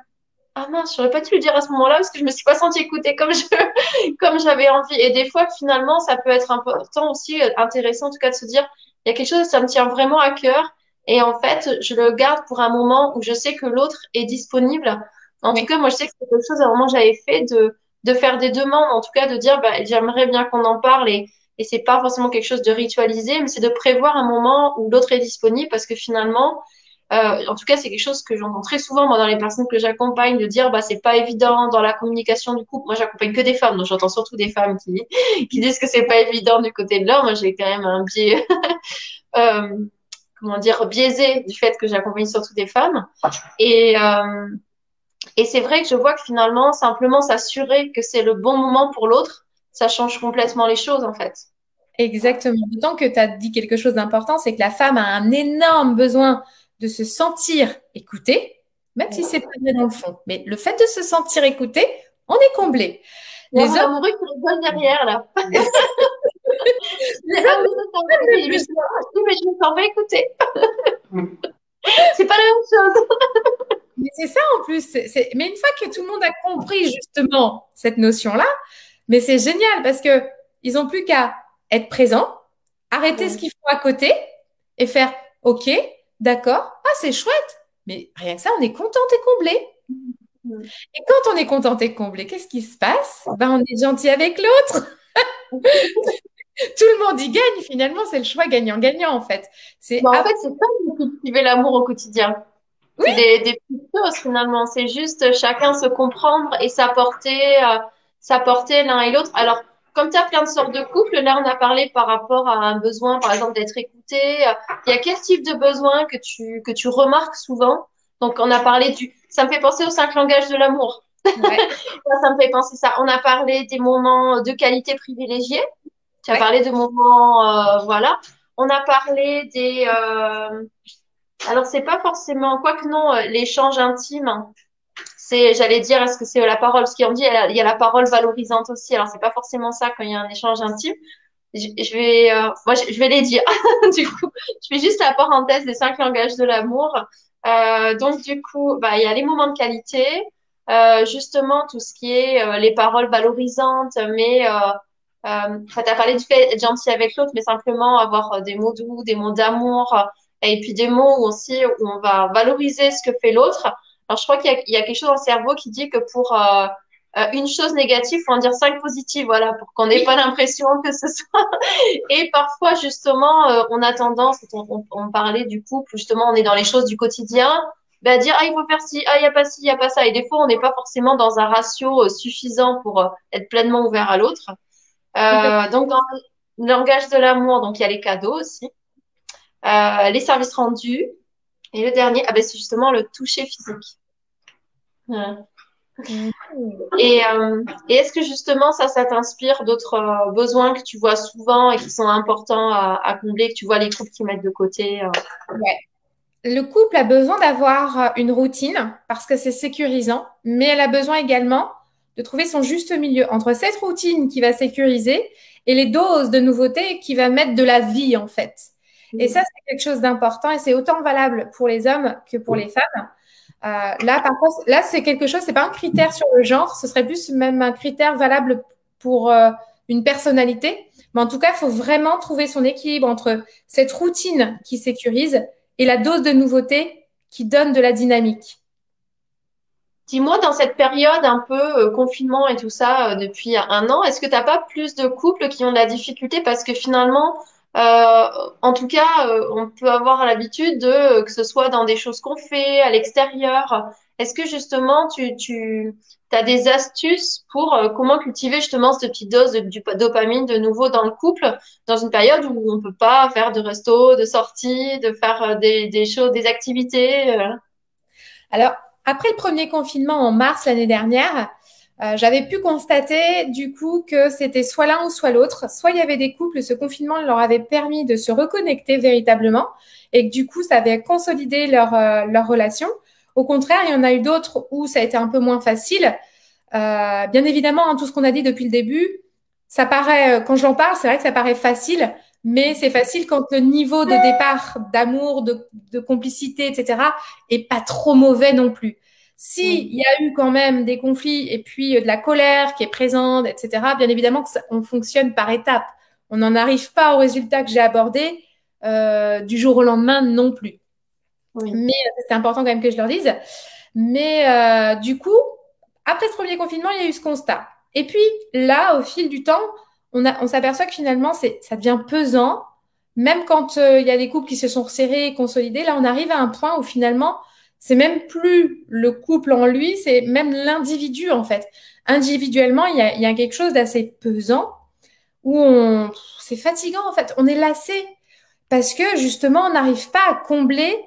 ah mince, j'aurais pas dû le dire à ce moment-là parce que je me suis pas sentie écoutée comme je *laughs* comme j'avais envie. Et des fois, finalement, ça peut être important aussi, euh, intéressant en tout cas de se dire, il y a quelque chose, ça me tient vraiment à cœur. Et en fait, je le garde pour un moment où je sais que l'autre est disponible en tout cas, moi, je sais que c'est quelque chose à un moment j'avais fait de, de faire des demandes, en tout cas de dire bah, j'aimerais bien qu'on en parle et, et c'est pas forcément quelque chose de ritualisé, mais c'est de prévoir un moment où l'autre est disponible parce que finalement, euh, en tout cas, c'est quelque chose que j'entends très souvent moi dans les personnes que j'accompagne de dire bah c'est pas évident dans la communication du couple. Moi, j'accompagne que des femmes, donc j'entends surtout des femmes qui *laughs* qui disent que c'est pas évident du côté de l'homme. Moi, j'ai quand même un biais *laughs* euh, comment dire biaisé du fait que j'accompagne surtout des femmes et euh, et c'est vrai que je vois que finalement, simplement s'assurer que c'est le bon moment pour l'autre, ça change complètement les choses en fait. Exactement. D'autant que tu as dit quelque chose d'important, c'est que la femme a un énorme besoin de se sentir écoutée. même si c'est pas vrai dans le fond. Mais le fait de se sentir écouté, on est comblé. *laughs* *laughs* Les hommes amoureux qui rigolent derrière là. Les hommes mais je me sens pas écouter. *laughs* c'est pas la même chose. Mais c'est ça en plus. Mais une fois que tout le monde a compris justement cette notion-là, mais c'est génial parce que ils n'ont plus qu'à être présents, arrêter ce qu'ils font à côté et faire OK, d'accord, ah c'est chouette, mais rien que ça, on est content et comblé. Et quand on est content et comblé, qu'est-ce qui se passe? Ben, On est gentil avec l'autre. *laughs* Tout le monde y gagne, finalement, c'est le choix gagnant-gagnant en fait. C'est en fait, c'est ça de cultiver l'amour au quotidien. Oui. Des, des, petites choses finalement. C'est juste chacun se comprendre et s'apporter, euh, s'apporter l'un et l'autre. Alors, comme tu as plein de sortes de couples, là, on a parlé par rapport à un besoin, par exemple, d'être écouté. Il y a quel type de besoin que tu, que tu remarques souvent? Donc, on a parlé du, ça me fait penser aux cinq langages de l'amour. Ouais. *laughs* ça, me fait penser ça. On a parlé des moments de qualité privilégiée. Tu as parlé de moments, euh, voilà. On a parlé des, euh... alors c'est pas forcément, quoi que non, euh, l'échange intime c'est, j'allais dire, est-ce que c'est la parole, ce qu'on dit, il y a la parole valorisante aussi. Alors, c'est pas forcément ça quand il y a un échange intime. Je, vais, euh, moi, je, vais les dire. *laughs* du coup, je fais juste la parenthèse des cinq langages de l'amour. Euh, donc, du coup, bah, il y a les moments de qualité, euh, justement, tout ce qui est euh, les paroles valorisantes, mais euh, euh, tu as parlé du fait d'être gentil avec l'autre, mais simplement avoir des mots doux, des mots d'amour, et puis des mots aussi où on va valoriser ce que fait l'autre. Alors, je crois qu'il y, y, a quelque chose dans le cerveau qui dit que pour euh, euh une chose négative, faut en dire cinq positives, voilà, pour qu'on n'ait pas l'impression que ce soit. *laughs* Et parfois, justement, euh, on a tendance, on, on, on, parlait du couple, justement, on est dans les choses du quotidien, bah, dire, ah, il faut faire ci, ah, il n'y a pas ci, il n'y a pas ça. Et des fois, on n'est pas forcément dans un ratio euh, suffisant pour euh, être pleinement ouvert à l'autre. donc, dans le langage de l'amour, donc il y a les cadeaux aussi, les services rendus, et le dernier, ah ben, c'est justement le toucher physique. Et, euh, et est-ce que justement ça, ça t'inspire d'autres euh, besoins que tu vois souvent et qui sont importants à, à, combler, que tu vois les couples qui mettent de côté euh? ouais. Le couple a besoin d'avoir une routine parce que c'est sécurisant, mais elle a besoin également de trouver son juste milieu entre cette routine qui va sécuriser et les doses de nouveautés qui va mettre de la vie en fait. Et ça, c'est quelque chose d'important et c'est autant valable pour les hommes que pour les femmes. Euh, là, par contre, là, c'est quelque chose, c'est pas un critère sur le genre, ce serait plus même un critère valable pour euh, une personnalité. Mais en tout cas, il faut vraiment trouver son équilibre entre cette routine qui sécurise et la dose de nouveauté qui donne de la dynamique. Dis-moi, dans cette période un peu euh, confinement et tout ça euh, depuis un an, est-ce que tu n'as pas plus de couples qui ont de la difficulté? Parce que finalement, euh, en tout cas, euh, on peut avoir l'habitude de euh, que ce soit dans des choses qu'on fait à l'extérieur. Est-ce que justement tu, as des astuces pour comment cultiver justement cette petite dose de, dopamine de nouveau dans le couple dans une période où on peut pas faire de resto, de sortie, de faire des choses, des activités Alors après le premier confinement en mars l'année dernière, euh, j'avais pu constater du coup que c'était soit l'un ou soit l'autre. Soit il y avait des couples, ce confinement leur avait permis de se reconnecter véritablement et que du coup ça avait consolidé leur, euh, leur relation. Au contraire, il y en a eu d'autres où ça a été un peu moins facile. Euh, bien évidemment, hein, tout ce qu'on a dit depuis le début, ça paraît, euh, quand j'en parle, c'est vrai que ça paraît facile, mais c'est facile quand le niveau de départ d'amour, de, de complicité, etc., est pas trop mauvais non plus. S'il y a eu quand même des conflits et puis euh, de la colère qui est présente, etc., bien évidemment que on fonctionne par étapes. On n'en arrive pas au résultat que j'ai abordé euh, du jour au lendemain non plus. Oui. Mais euh, c'est important quand même que je leur dise. Mais euh, du coup, après ce premier confinement, il y a eu ce constat. Et puis là, au fil du temps, on, on s'aperçoit que finalement, c'est, ça devient pesant. Même quand euh, il y a des couples qui se sont resserrés et consolidés, là, on arrive à un point où finalement, c'est même plus le couple en lui, c'est même l'individu en fait. Individuellement, il y a, y a quelque chose d'assez pesant où on, c'est fatigant en fait. On est lassé parce que justement, on n'arrive pas à combler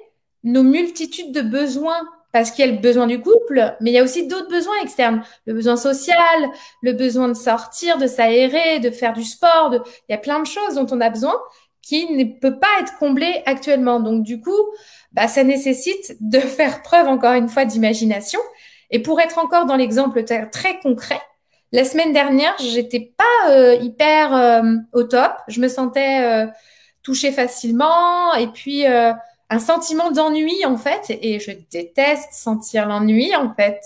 nos multitudes de besoins parce qu'il y a le besoin du couple, mais il y a aussi d'autres besoins externes. Le besoin social, le besoin de sortir, de s'aérer, de faire du sport. Il y a plein de choses dont on a besoin qui ne peut pas être comblé actuellement. Donc du coup, bah, ça nécessite de faire preuve encore une fois d'imagination. Et pour être encore dans l'exemple très concret, la semaine dernière, j'étais pas euh, hyper euh, au top. Je me sentais euh, touchée facilement et puis un sentiment d'ennui en fait. Et je déteste sentir l'ennui en fait.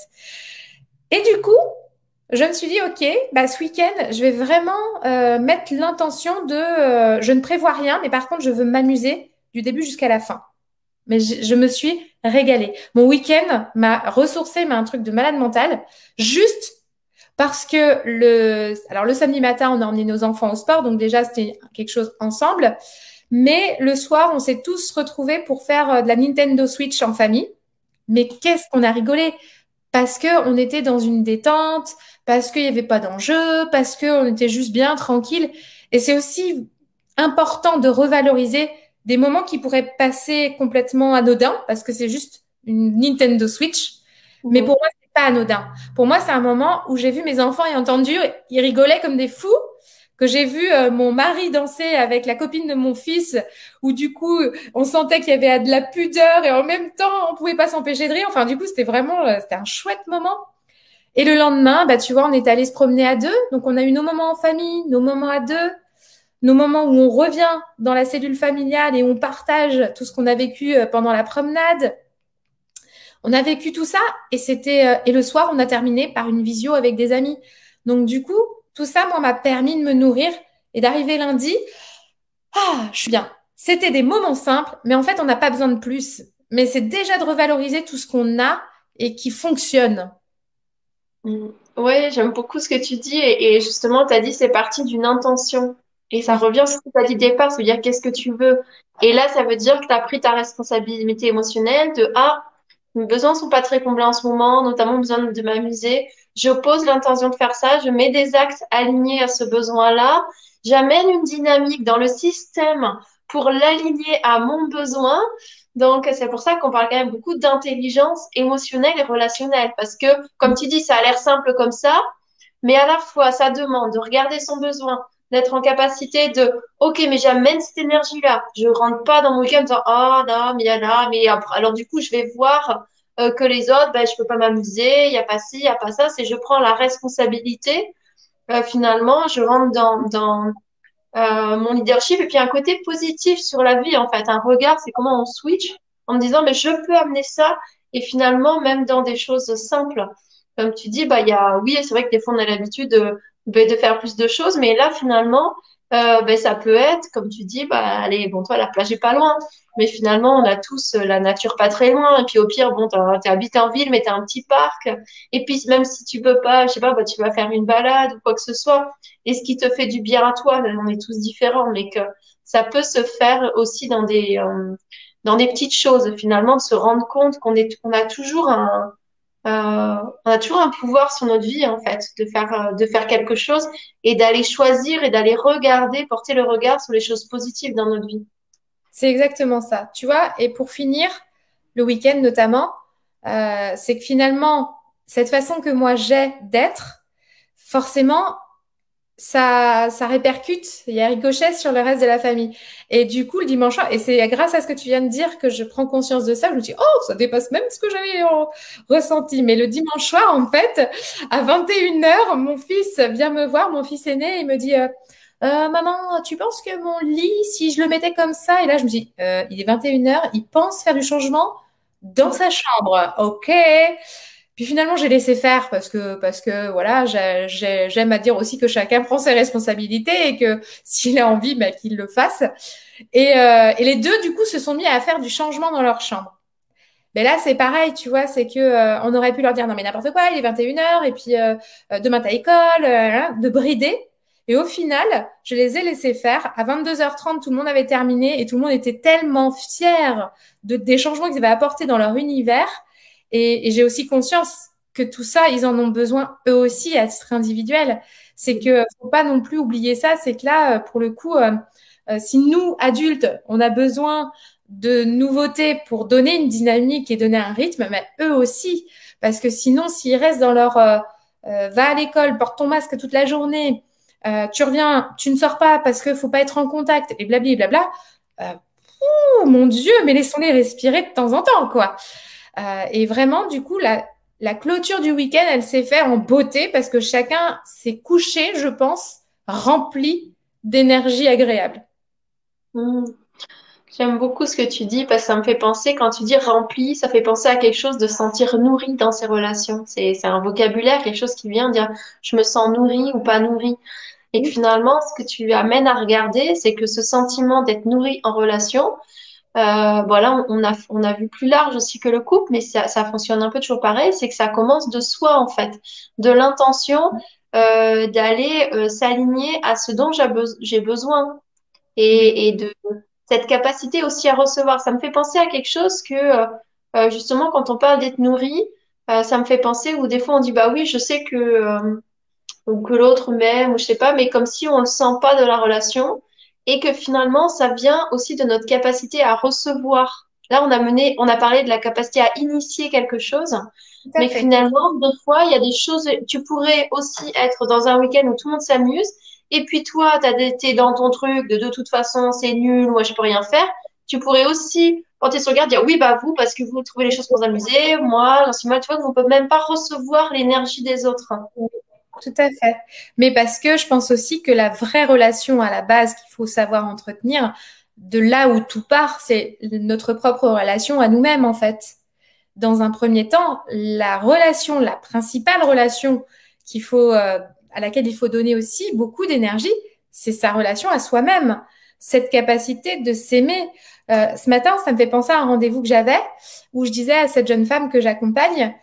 Et du coup, je me suis dit, OK, bah, ce week-end, je vais vraiment euh, mettre l'intention de, euh, je ne prévois rien, mais par contre, je veux m'amuser du début jusqu'à la fin. Mais je, je, me suis régalée. Mon week-end m'a ressourcé, m'a un truc de malade mental, juste parce que le, alors le samedi matin, on a emmené nos enfants au sport, donc déjà c'était quelque chose ensemble. Mais le soir, on s'est tous retrouvés pour faire euh, de la Nintendo Switch en famille. Mais qu'est-ce qu'on a rigolé? Parce que on était dans une détente, parce qu'il n'y avait pas d'enjeu, parce qu'on était juste bien tranquille. Et c'est aussi important de revaloriser des moments qui pourraient passer complètement anodins, parce que c'est juste une Nintendo Switch. Mais pour moi, c'est pas anodin. Pour moi, c'est un moment où j'ai vu mes enfants et entendu, ils rigolaient comme des fous, que j'ai vu euh, mon mari danser avec la copine de mon fils, où du coup, on sentait qu'il y avait de la pudeur et en même temps, on pouvait pas s'empêcher de rire. Enfin, du coup, c'était vraiment, euh, c'était un chouette moment. Et le lendemain, bah, tu vois, on est allé se promener à deux. Donc, on a eu nos moments en famille, nos moments à deux, nos moments où on revient dans la cellule familiale et on partage tout ce qu'on a vécu euh, pendant la promenade. On a vécu tout ça et c'était, euh, et le soir, on a terminé par une visio avec des amis. Donc, du coup, tout ça, moi, m'a permis de me nourrir et d'arriver lundi. Ah, je suis bien. C'était des moments simples, mais en fait, on n'a pas besoin de plus. Mais c'est déjà de revaloriser tout ce qu'on a et qui fonctionne. Mm. Oui, j'aime beaucoup ce que tu dis et, justement, tu as dit c'est parti d'une intention et ça revient sur ce que tu as dit départ, c'est-à-dire qu'est-ce que tu veux. Et là, ça veut dire que tu as pris ta responsabilité émotionnelle de ah, mes besoins sont pas très comblés en ce moment, notamment besoin de m'amuser. Je pose l'intention de faire ça, je mets des actes alignés à ce besoin-là, j'amène une dynamique dans le système pour l'aligner à mon besoin. Donc, c'est pour ça qu'on parle quand même beaucoup d'intelligence émotionnelle et relationnelle. Parce que, comme tu dis, ça a l'air simple comme ça, mais à la fois, ça demande de regarder son besoin, d'être en capacité de, OK, mais j'amène cette énergie-là. Je rentre pas dans mon week-end en disant, oh non, mais il y a là, mais alors du coup, je vais voir euh, que les autres, ben, je peux pas m'amuser, il y a pas ci, il y a pas ça. C'est je prends la responsabilité. Euh, finalement, je rentre dans, dans euh, mon leadership et puis un côté positif sur la vie en fait. Un regard, c'est comment on switch en me disant mais je peux amener ça et finalement même dans des choses simples. Comme tu dis, bah il y a oui, c'est vrai que des fois on a l'habitude de, de faire plus de choses, mais là finalement euh, ben, ça peut être, comme tu dis, bah, allez, bon, toi, la plage est pas loin. Mais finalement, on a tous euh, la nature pas très loin. Et puis, au pire, bon, tu habites en ville, mais tu as un petit parc. Et puis, même si tu peux pas, je sais pas, bah, tu vas faire une balade ou quoi que ce soit. Et ce qui te fait du bien à toi, on est tous différents, mais que ça peut se faire aussi dans des, euh, dans des petites choses, finalement, se rendre compte qu'on est, on a toujours un, euh, on a toujours un pouvoir sur notre vie en fait, de faire euh, de faire quelque chose et d'aller choisir et d'aller regarder, porter le regard sur les choses positives dans notre vie. C'est exactement ça, tu vois. Et pour finir, le week-end notamment, euh, c'est que finalement cette façon que moi j'ai d'être, forcément, ça, ça répercute, il y a ricochet sur le reste de la famille. Et du coup, le dimanche soir, et c'est grâce à ce que tu viens de dire que je prends conscience de ça, je me dis, oh, ça dépasse même ce que j'avais ressenti. Mais le dimanche soir, en fait, à 21h, mon fils vient me voir, mon fils aîné, et me dit, euh, euh, maman, tu penses que mon lit, si je le mettais comme ça, et là, je me dis, euh, il est 21h, il pense faire du changement dans sa chambre. OK. Puis finalement, j'ai laissé faire parce que parce que voilà, j'aime à dire aussi que chacun prend ses responsabilités et que *laughs* s'il a envie, bah, qu'il le fasse. Et, euh, et les deux, du coup, se sont mis à faire du changement dans leur chambre. Mais là, c'est pareil, tu vois, c'est que euh, on aurait pu leur dire non mais n'importe quoi, il est 21h et puis euh, euh, demain t'as école, hein, de brider. Et au final, je les ai laissés faire. À 22h30, tout le monde avait terminé et tout le monde était tellement fier de, des changements qu'ils avaient apportés dans leur univers et, j'ai aussi conscience que tout ça, ils en ont besoin eux aussi à titre individuel. C'est que faut pas non plus oublier ça. C'est que là, pour le coup, euh, euh, si nous adultes, on a besoin de nouveautés pour donner une dynamique et donner un rythme, mais eux aussi, parce que sinon, s'ils restent dans leur euh, va à l'école, porte ton masque toute la journée, euh, tu reviens, tu ne sors pas parce qu'il faut pas être en contact et blabli blabla. Euh, oh, mon Dieu, mais laissons-les respirer de temps en temps, quoi. Euh, et vraiment, du coup, la, la clôture du week-end, elle s'est faite en beauté parce que chacun s'est couché, je pense, rempli d'énergie agréable. Mmh. J'aime beaucoup ce que tu dis parce que ça me fait penser, quand tu dis rempli, ça fait penser à quelque chose de sentir nourri dans ses relations. C'est, un vocabulaire, quelque chose qui vient dire je me sens nourri ou pas nourri. Et que finalement, ce que tu amènes à regarder, c'est que ce sentiment d'être nourri en relation, euh, voilà, on a, on a vu plus large aussi que le couple, mais ça, ça fonctionne un peu toujours pareil, c'est que ça commence de soi en fait, de l'intention euh, d'aller euh, s'aligner à ce dont j'ai besoin. Et, et de cette capacité aussi à recevoir. Ça me fait penser à quelque chose que euh, euh, justement quand on parle d'être nourri, euh, ça me fait penser où des fois on dit bah oui, je sais que que l'autre m'aime ou je sais pas, mais comme si on le sent pas de la relation et que finalement ça vient aussi de notre capacité à recevoir. Là, on a mené, on a parlé de la capacité à initier quelque chose, mais finalement, des fois, il y a des choses. Tu pourrais aussi être dans un week-end où tout le monde s'amuse, et puis toi, t'es dans ton truc de de toute façon, c'est nul, moi je peux rien faire. Tu pourrais aussi porter sur garde, dire oui, bah vous, parce que vous trouvez les choses pour vous amuser, moi, moi, tu vois, on peut même pas recevoir l'énergie des autres. Tout à fait. Mais parce que je pense aussi que la vraie relation à la base qu'il faut savoir entretenir, de là où tout part, c'est notre propre relation à nous-mêmes, en fait. Dans un premier temps, la relation, la principale relation qu'il faut, euh, à laquelle il faut donner aussi beaucoup d'énergie, c'est sa relation à soi-même, cette capacité de s'aimer. Euh, ce matin, ça me fait penser à un rendez-vous que j'avais où je disais à cette jeune femme que j'accompagne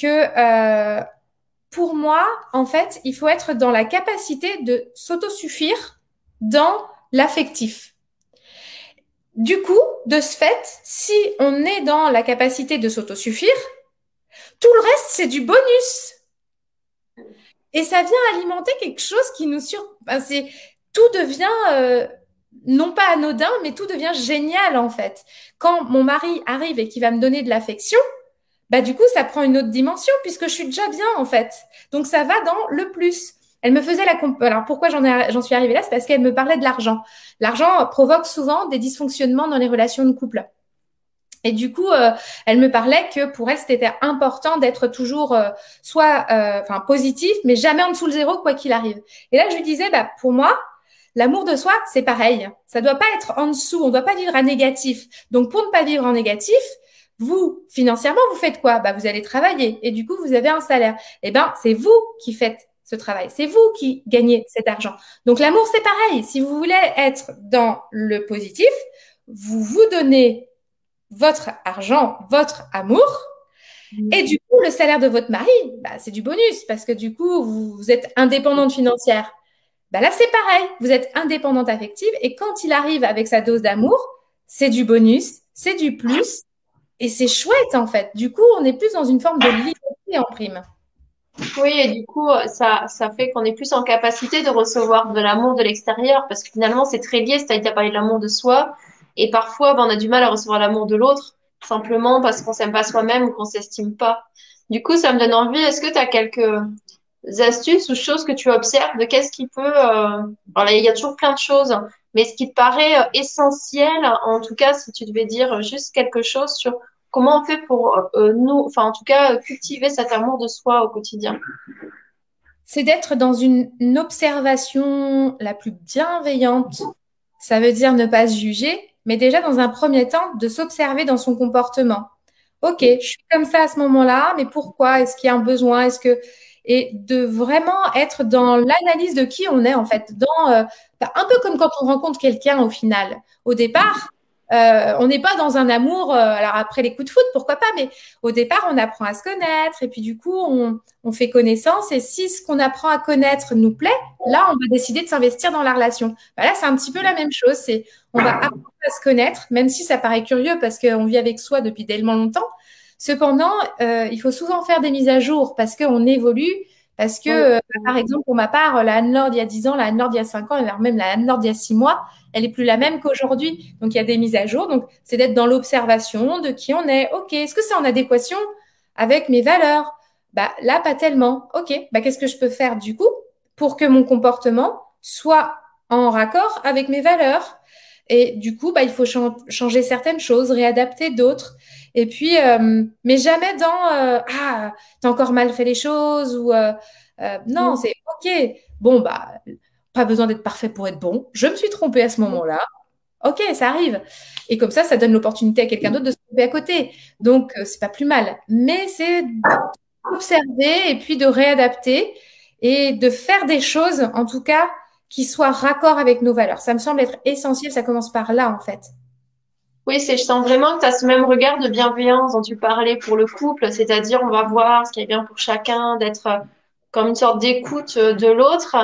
que euh, pour moi, en fait, il faut être dans la capacité de s'autosuffire dans l'affectif. Du coup, de ce fait, si on est dans la capacité de s'autosuffire, tout le reste, c'est du bonus. Et ça vient alimenter quelque chose qui nous sur... c'est tout devient euh, non pas anodin, mais tout devient génial en fait. Quand mon mari arrive et qu'il va me donner de l'affection, bah du coup ça prend une autre dimension puisque je suis déjà bien en fait. Donc ça va dans le plus. Elle me faisait la comp alors pourquoi j'en suis arrivée là, c'est parce qu'elle me parlait de l'argent. L'argent provoque souvent des dysfonctionnements dans les relations de couple. Et du coup, euh, elle me parlait que pour elle, c'était important d'être toujours euh, soit euh, enfin positif, mais jamais en dessous le zéro, quoi qu'il arrive. Et là, je lui disais, bah, pour moi, l'amour de soi, c'est pareil. Ça doit pas être en dessous, on doit pas vivre à négatif. Donc, pour ne pas vivre en négatif, vous, financièrement, vous faites quoi? Bah, Vous allez travailler et du coup, vous avez un salaire. Eh ben, c'est vous qui faites ce travail. C'est vous qui gagnez cet argent. Donc, l'amour, c'est pareil. Si vous voulez être dans le positif, vous vous donnez votre argent, votre amour. Mmh. Et du coup, le salaire de votre mari, bah, c'est du bonus parce que du coup, vous, êtes indépendante financière. Bah là, c'est pareil. Vous êtes indépendante affective et quand il arrive avec sa dose d'amour, c'est du bonus, c'est du plus et c'est chouette en fait. Du coup, on est plus dans une forme de liberté en prime. Oui, et du coup, ça, ça fait qu'on est plus en capacité de recevoir de l'amour de l'extérieur parce que finalement, c'est très lié. C'est-à-dire, parlé de l'amour de soi, et parfois, ben, on a du mal à recevoir l'amour de l'autre, simplement parce qu'on s'aime pas soi-même ou qu'on s'estime pas. Du coup, ça me donne envie. Est-ce que tu as quelques astuces ou choses que tu observes de qu'est-ce qui peut... Euh... Alors il y a toujours plein de choses, mais ce qui te paraît euh, essentiel, en tout cas, si tu devais dire juste quelque chose sur comment on fait pour euh, nous, enfin en tout cas, cultiver cet amour de soi au quotidien c'est d'être dans une, observation la plus bienveillante. Ça veut dire ne pas se juger, mais déjà dans un premier temps, de s'observer dans son comportement. Ok, je suis comme ça à ce moment-là, mais pourquoi? Est-ce qu'il y a un besoin? Est-ce que et de vraiment être dans l'analyse de qui on est en fait, dans euh, bah, un peu comme quand on rencontre quelqu'un au final. Au départ, euh, on n'est pas dans un amour, euh, alors après les coups de foot, pourquoi pas, mais au départ, on apprend à se connaître et puis du coup, on, fait connaissance. Et si ce qu'on apprend à connaître nous plaît, là, on va décider de s'investir dans la relation. Bah là, c'est un petit peu la même chose. C'est on va apprendre à se connaître, même si ça paraît curieux parce qu'on vit avec soi depuis tellement longtemps. Cependant, euh, il faut souvent faire des mises à jour parce qu'on évolue. Parce que, par exemple, pour ma part, la Anne-Lord il y a 10 ans, la Anne-Lord il y a 5 ans, et même la Anne-Lord il y a 6 mois, elle est plus la même qu'aujourd'hui. Donc, il y a des mises à jour. Donc, c'est d'être dans l'observation de qui on est. OK, est-ce que c'est en adéquation avec mes valeurs? Bah, là, pas tellement. OK, bah, qu'est-ce que je peux faire du coup pour que mon comportement soit en raccord avec mes valeurs? Et du coup, bah, il faut changer certaines choses, réadapter d'autres. Et puis, euh, mais jamais dans euh, ah, t'as encore mal fait les choses ou euh, non, c'est ok. Bon, bah, pas besoin d'être parfait pour être bon. Je me suis trompée à ce moment-là. Ok, ça arrive. Et comme ça, ça donne l'opportunité à quelqu'un d'autre de se tromper à côté. Donc, c'est pas plus mal. Mais c'est d'observer et puis de réadapter et de faire des choses, en tout cas, qui soient raccord avec nos valeurs. Ça me semble être essentiel. Ça commence par là, en fait. Oui, c'est, je sens vraiment que tu as ce même regard de bienveillance dont tu parlais pour le couple, c'est-à-dire on va voir ce qui est bien pour chacun, d'être euh, comme une sorte d'écoute euh, de l'autre.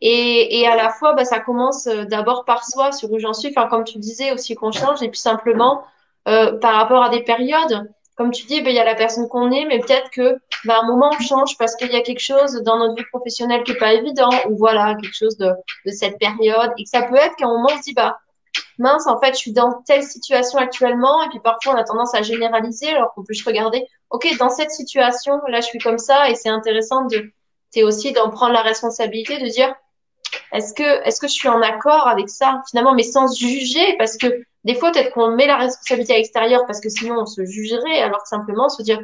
Et, et à la fois, bah, ça commence euh, d'abord par soi, sur où j'en suis, enfin, comme tu disais aussi qu'on change, et puis simplement euh, par rapport à des périodes. Comme tu dis, bah, il y a la personne qu'on est, mais peut-être que à un moment on change parce qu'il y a quelque chose dans notre vie professionnelle qui est pas évident, ou voilà, quelque chose de, de cette période, et que ça peut être qu'à un moment on se dit, bah, mince, en fait, je suis dans telle situation actuellement, et puis parfois on a tendance à généraliser, alors qu'on peut juste regarder, ok, dans cette situation, là, je suis comme ça, et c'est intéressant de, c'est aussi d'en prendre la responsabilité, de dire, est-ce que, est-ce que je suis en accord avec ça, finalement, mais sans juger, parce que des fois, peut-être qu'on met la responsabilité à l'extérieur, parce que sinon on se jugerait, alors que simplement se dire,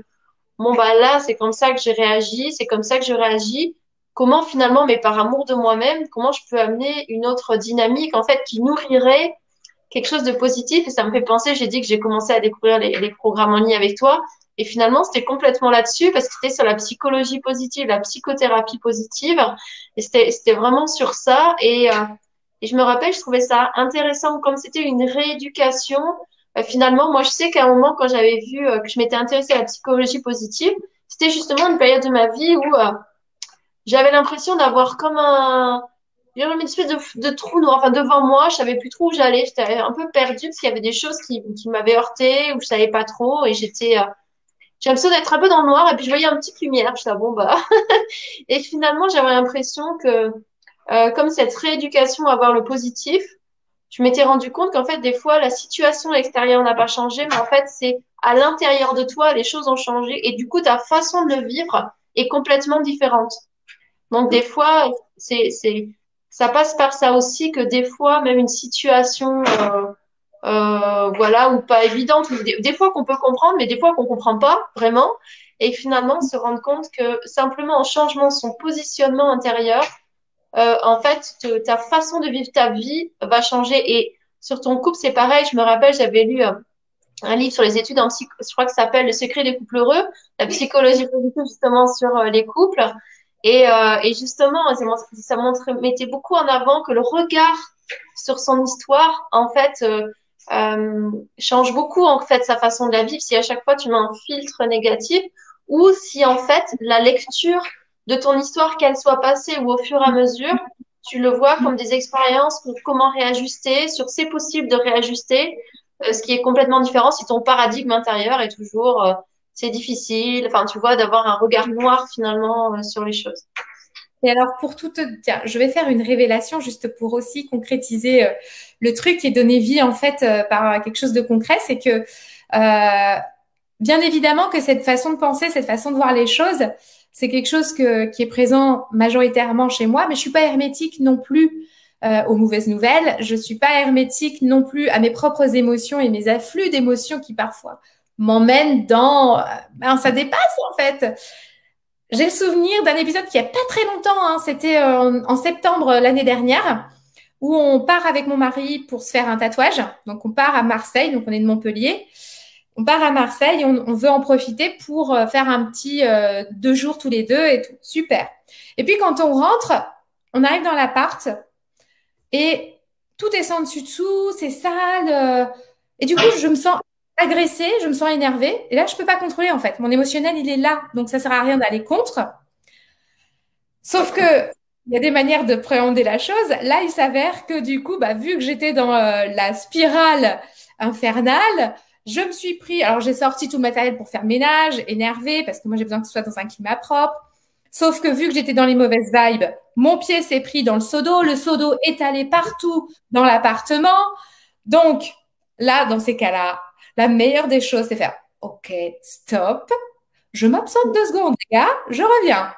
bon, bah là, c'est comme ça que j'ai réagi, c'est comme ça que je réagis, comment finalement, mais par amour de moi-même, comment je peux amener une autre dynamique, en fait, qui nourrirait quelque chose de positif? Et ça me fait penser, j'ai dit que j'ai commencé à découvrir les, programmes en ligne avec toi. Et finalement c'était complètement là-dessus parce que c'était sur la psychologie positive, la psychothérapie positive. Et c'était vraiment sur ça. Et, euh, et je me rappelle, je trouvais ça intéressant comme c'était une rééducation. Euh, finalement, moi je sais qu'à un moment quand j'avais vu euh, que je m'étais intéressée à la psychologie positive, c'était justement une période de ma vie où j'avais l'impression d'avoir comme un une espèce de, de, trou noir, enfin devant moi, je savais plus trop où j'allais, j'étais un peu perdue parce qu'il y avait des choses qui, m'avaient heurté ou je savais pas trop. Et j'étais, euh, j'ai l'impression d'être un peu dans le noir. Et puis je voyais un petit lumière, je disais bon bah, *laughs* et finalement j'avais l'impression que euh, comme cette rééducation à voir le positif, je m'étais rendu compte qu'en fait des fois la situation extérieure n'a pas changé, mais en fait c'est à l'intérieur de toi les choses ont changé et du coup ta façon de le vivre est complètement différente. Donc des fois c'est c'est ça passe par ça aussi que des fois, même une situation, euh, euh, voilà, ou pas évidente, des, fois qu'on peut comprendre, mais des fois qu'on comprend pas vraiment, et finalement se rendre compte que simplement en changeant son positionnement intérieur, euh, en fait, ta façon de vivre ta vie va changer. Et sur ton couple, c'est pareil. Je me rappelle, j'avais lu euh, un livre sur les études en psych, je crois que ça s'appelle Le secret des couples heureux, la psychologie positive justement sur euh, les couples. Et, et justement, ça montre, mettait beaucoup en avant que le regard sur son histoire, en fait, change beaucoup en fait sa façon de la vivre. Si à chaque fois tu mets un filtre négatif, ou si en fait la lecture de ton histoire, qu'elle soit passée ou au fur et à mesure, tu le vois comme des expériences pour comment réajuster, sur c'est possible de réajuster, euh, ce qui est complètement différent si ton paradigme intérieur est toujours euh, c'est difficile, enfin, tu vois, d'avoir un regard noir finalement euh, sur les choses. Et alors, pour tout, tiens, je vais faire une révélation juste pour aussi concrétiser le truc et donner vie en fait par quelque chose de concret, c'est que bien évidemment que cette façon de penser, cette façon de voir les choses, c'est quelque chose qui est présent majoritairement chez moi, mais je suis pas hermétique non plus aux mauvaises nouvelles. Je suis pas hermétique non plus à mes propres émotions et mes afflux d'émotions qui parfois m'emmène dans... Ben, ça dépasse en fait. J'ai le souvenir d'un épisode qui a pas très longtemps, hein, c'était euh, en, septembre l'année dernière, où on part avec mon mari pour se faire un tatouage. Donc on part à Marseille, donc on est de Montpellier. On part à Marseille, on, veut en profiter pour euh, faire un petit euh, deux jours tous les deux et tout. Super. Et puis quand on rentre, on arrive dans l'appart et tout est sans dessus dessous, c'est sale. et du coup, je me sens agressée, je me sens énervée. Et là, je peux pas contrôler en fait. Mon émotionnel, il est là. Donc, ça sert à rien d'aller contre. Sauf que il y a des manières de préhender la chose. Là, il s'avère que du coup, bah, vu que j'étais dans euh, la spirale infernale, je me suis pris. Alors, j'ai sorti tout le matériel pour faire ménage, énervé, parce que moi, j'ai besoin que ce soit dans un climat propre. Sauf que vu que j'étais dans les mauvaises vibes, mon pied s'est pris dans le seau d'eau. Le seau d'eau est allé partout dans l'appartement. Donc, là, dans ces cas-là, la meilleure des choses, c'est faire OK, stop, je m'absente deux secondes, les gars, je reviens.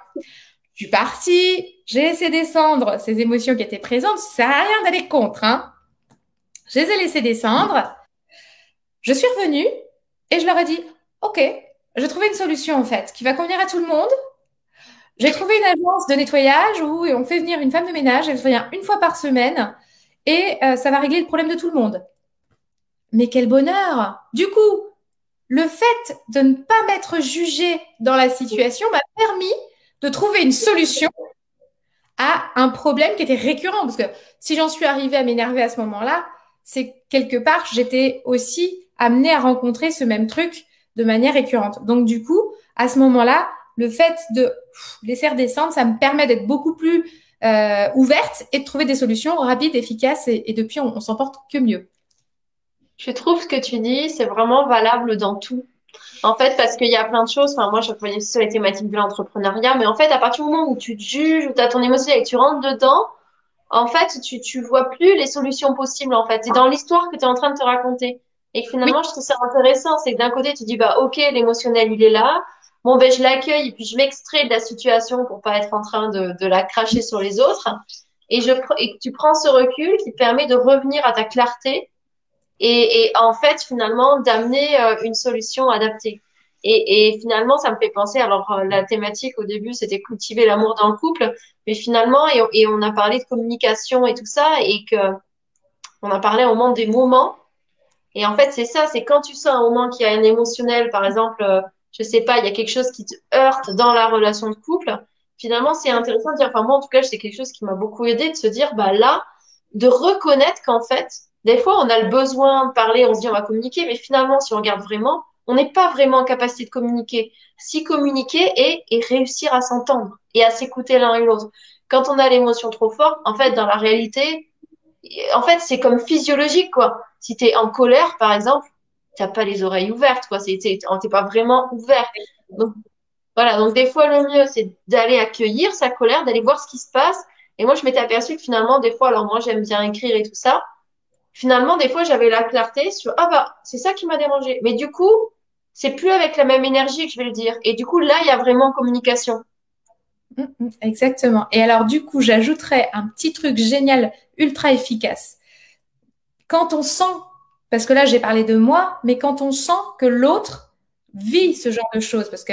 Je suis partie, j'ai laissé descendre ces émotions qui étaient présentes. Ça sert à rien d'aller contre. Hein. Je les ai laissées descendre. Je suis revenue et je leur ai dit, OK, j'ai trouvé une solution en fait qui va convenir à tout le monde. J'ai trouvé une agence de nettoyage où on fait venir une femme de ménage, elle vient une fois par semaine et euh, ça va régler le problème de tout le monde. Mais quel bonheur Du coup, le fait de ne pas m'être jugée dans la situation m'a permis de trouver une solution à un problème qui était récurrent. Parce que si j'en suis arrivée à m'énerver à ce moment-là, c'est quelque part, j'étais aussi amenée à rencontrer ce même truc de manière récurrente. Donc du coup, à ce moment-là, le fait de laisser redescendre, ça me permet d'être beaucoup plus euh, ouverte et de trouver des solutions rapides, efficaces. Et, depuis, on, on s'en porte que mieux. Je trouve ce que tu dis, c'est vraiment valable dans tout. En fait, parce qu'il y a plein de choses. Enfin, moi, je reviens sur les thématiques de l'entrepreneuriat, mais en fait, à partir du moment où tu te juges, où tu as ton émotion et que tu rentres dedans, en fait, tu, tu vois plus les solutions possibles, en fait. C'est dans l'histoire que tu es en train de te raconter. Et finalement, je trouve ça intéressant. C'est que d'un côté, tu dis, bah, ok, l'émotionnel, il est là. Bon, ben, je l'accueille et puis je m'extrais de la situation pour pas être en train de, de la cracher sur les autres. Et, je, et tu prends ce recul qui te permet de revenir à ta clarté et, et en fait, finalement, d'amener euh, une solution adaptée. Et, et, finalement, ça me fait penser, alors euh, la thématique au début, c'était cultiver l'amour dans le couple, mais finalement, et, et, on a parlé de communication et tout ça, et que on a parlé au moment des moments. Et en fait, c'est ça, c'est quand tu sens un moment qui a un émotionnel, par exemple, euh, je sais pas, il y a quelque chose qui te heurte dans la relation de couple, finalement, c'est intéressant de dire, enfin moi, en tout cas, c'est quelque chose qui m'a beaucoup aidé de se dire, bah là, de reconnaître qu'en fait, des fois, on a le besoin de parler, on se dit on va communiquer, mais finalement, si on regarde vraiment, on n'est pas vraiment en capacité de communiquer. Si communiquer et, et réussir à s'entendre et à s'écouter l'un et l'autre. Quand on a l'émotion trop forte, en fait, dans la réalité, en fait, c'est comme physiologique, quoi. Si tu es en colère, par exemple, t'as pas les oreilles ouvertes, quoi. T'es, pas vraiment ouvert. Donc, voilà. Donc, des fois, le mieux, c'est d'aller accueillir sa colère, d'aller voir ce qui se passe. Et moi, je m'étais aperçue que finalement, des fois, alors moi, j'aime bien écrire et tout ça finalement, des fois, j'avais la clarté sur ah bah c'est ça qui m'a dérangé. Mais du coup, c'est plus avec la même énergie que je vais le dire. Et du coup, là, il y a vraiment communication. Mm, mm, exactement. Et alors, du coup, j'ajouterais un petit truc génial, ultra efficace. Quand on sent, parce que là, j'ai parlé de moi, mais quand on sent que l'autre vit ce genre de choses, parce que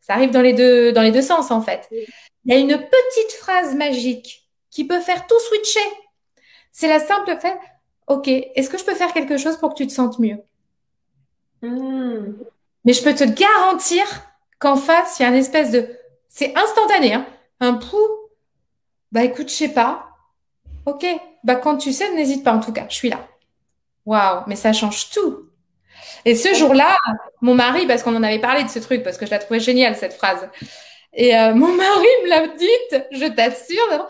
ça arrive dans les deux, dans les deux sens, en fait. Il y a une petite phrase magique qui peut faire tout switcher. C'est la simple fait, OK, est-ce que je peux faire quelque chose pour que tu te sentes mieux? Hmm. Mais je peux te garantir qu'en face, il y a une espèce de... C'est instantané, hein un pou. Bah écoute, je sais pas. OK, bah quand tu sais, n'hésite pas en tout cas, je suis là. Waouh, mais ça change tout. Et ce jour-là, mon mari, parce qu'on en avait parlé de ce truc, parce que je la trouvais géniale cette phrase. Et euh, mon mari me l'a dit, je t'assure,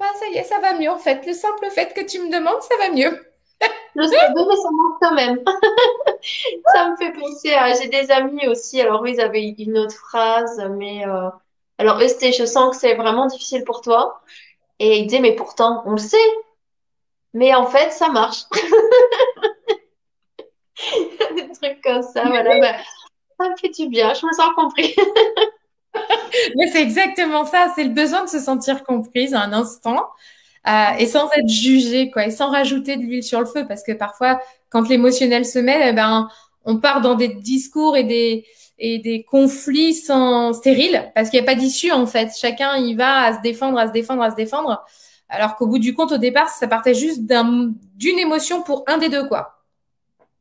bah, ça y est, ça va mieux en fait. Le simple fait que tu me demandes, ça va mieux. *laughs* Je sais, mais ça marche quand même. *laughs* ça me fait penser à. J'ai des amis aussi, alors ils avaient une autre phrase, mais. Euh... Alors, c'était Je sens que c'est vraiment difficile pour toi. Et ils disaient Mais pourtant, on le sait. Mais en fait, ça marche. *laughs* des trucs comme ça, voilà. Bah, ça me fait du bien, je me sens compris. *laughs* Mais c'est exactement ça, c'est le besoin de se sentir comprise un instant euh, et sans être jugée, quoi, et sans rajouter de l'huile sur le feu, parce que parfois, quand l'émotionnel se mêle, eh ben, on part dans des discours et des et des conflits sans stériles, parce qu'il n'y a pas d'issue en fait. Chacun y va à se défendre, à se défendre, à se défendre, alors qu'au bout du compte, au départ, ça partait juste d'un d'une émotion pour un des deux, quoi.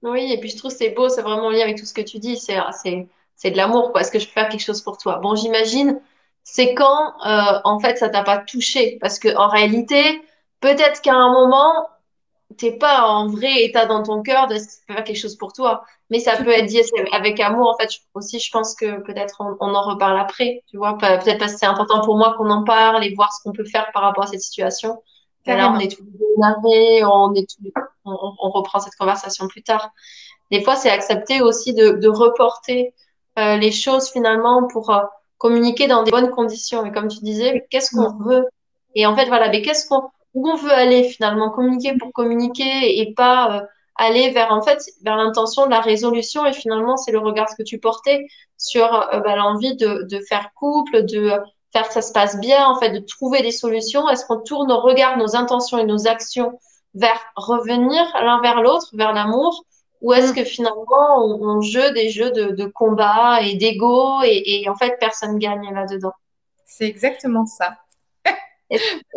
Oui, et puis je trouve c'est beau, c'est vraiment lié avec tout ce que tu dis. C'est de l'amour, quoi. Est-ce que je peux faire quelque chose pour toi? Bon, j'imagine, c'est quand, euh, en fait, ça t'a pas touché? Parce que en réalité, peut-être qu'à un moment, t'es pas en vrai état dans ton cœur de faire quelque chose pour toi. Mais ça peut être dit avec amour. En fait, aussi, je pense que peut-être on, en reparle après. Tu vois, peut-être parce que c'est important pour moi qu'on en parle et voir ce qu'on peut faire par rapport à cette situation. Là, on est tous énervés, on est tous, on, on, reprend cette conversation plus tard. Des fois, c'est accepter aussi de, de reporter euh, les choses finalement pour euh, communiquer dans des bonnes conditions. Et comme tu disais, qu'est-ce qu'on mm. veut? Et en fait, voilà, mais qu'est-ce qu'on où on veut aller finalement communiquer pour communiquer et pas euh, aller vers en fait vers l'intention de la résolution et finalement c'est le regard que tu portais sur bah, l'envie de, de faire couple de faire que ça se passe bien, en fait, de trouver des solutions Est-ce qu'on tourne nos regards, nos intentions et nos actions vers revenir l'un vers l'autre, vers l'amour? Ou est-ce mm. que finalement on, on, joue des jeux de, de combat et d'ego et, et, en fait personne gagne là-dedans? C'est exactement ça.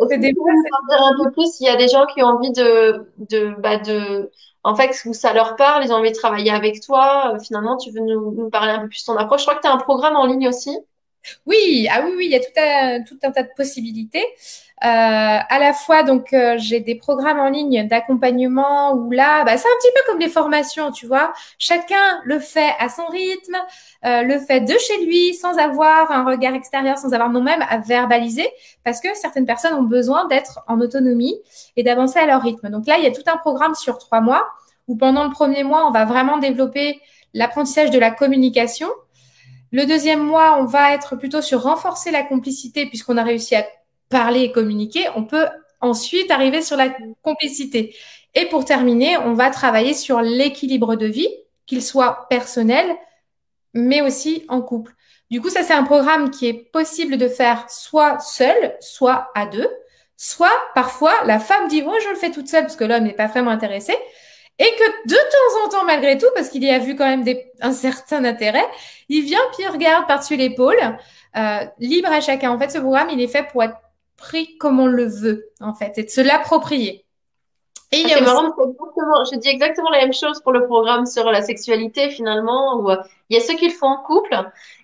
C'est des dire un peu plus il y a des gens qui ont envie de de bah de en fait où ça leur parle, ils ont envie de travailler avec toi. Euh, finalement, tu veux nous, nous parler un peu plus de ton approche. Je crois que tu as un programme en ligne aussi. Oui, ah oui, oui, il y a tout un, tout un tas de possibilités. Euh, à la fois, donc, euh, j'ai des programmes en ligne d'accompagnement où là, bah, c'est un petit peu comme les formations, tu vois. Chacun le fait à son rythme, euh, le fait de chez lui, sans avoir un regard extérieur, sans avoir nous-mêmes à verbaliser, parce que certaines personnes ont besoin d'être en autonomie et d'avancer à leur rythme. Donc là, il y a tout un programme sur trois mois où pendant le premier mois, on va vraiment développer l'apprentissage de la communication. Le deuxième mois, on va être plutôt sur renforcer la complicité puisqu'on a réussi à parler et communiquer, on peut ensuite arriver sur la complicité. Et pour terminer, on va travailler sur l'équilibre de vie, qu'il soit personnel, mais aussi en couple. Du coup, ça, c'est un programme qui est possible de faire soit seul, soit à deux, soit parfois la femme dit, oh, je le fais toute seule parce que l'homme n'est pas vraiment intéressé. Et que de temps en temps, malgré tout, parce qu'il y a vu quand même un certain intérêt, il vient puis il regarde par-dessus l'épaule, euh, libre à chacun. En fait, ce programme, il est fait pour être pris comme on le veut, en fait, et de se l'approprier. Et il y a ah, je dis exactement la même chose pour le programme sur la sexualité finalement, où euh, il y a ceux qui le font en couple,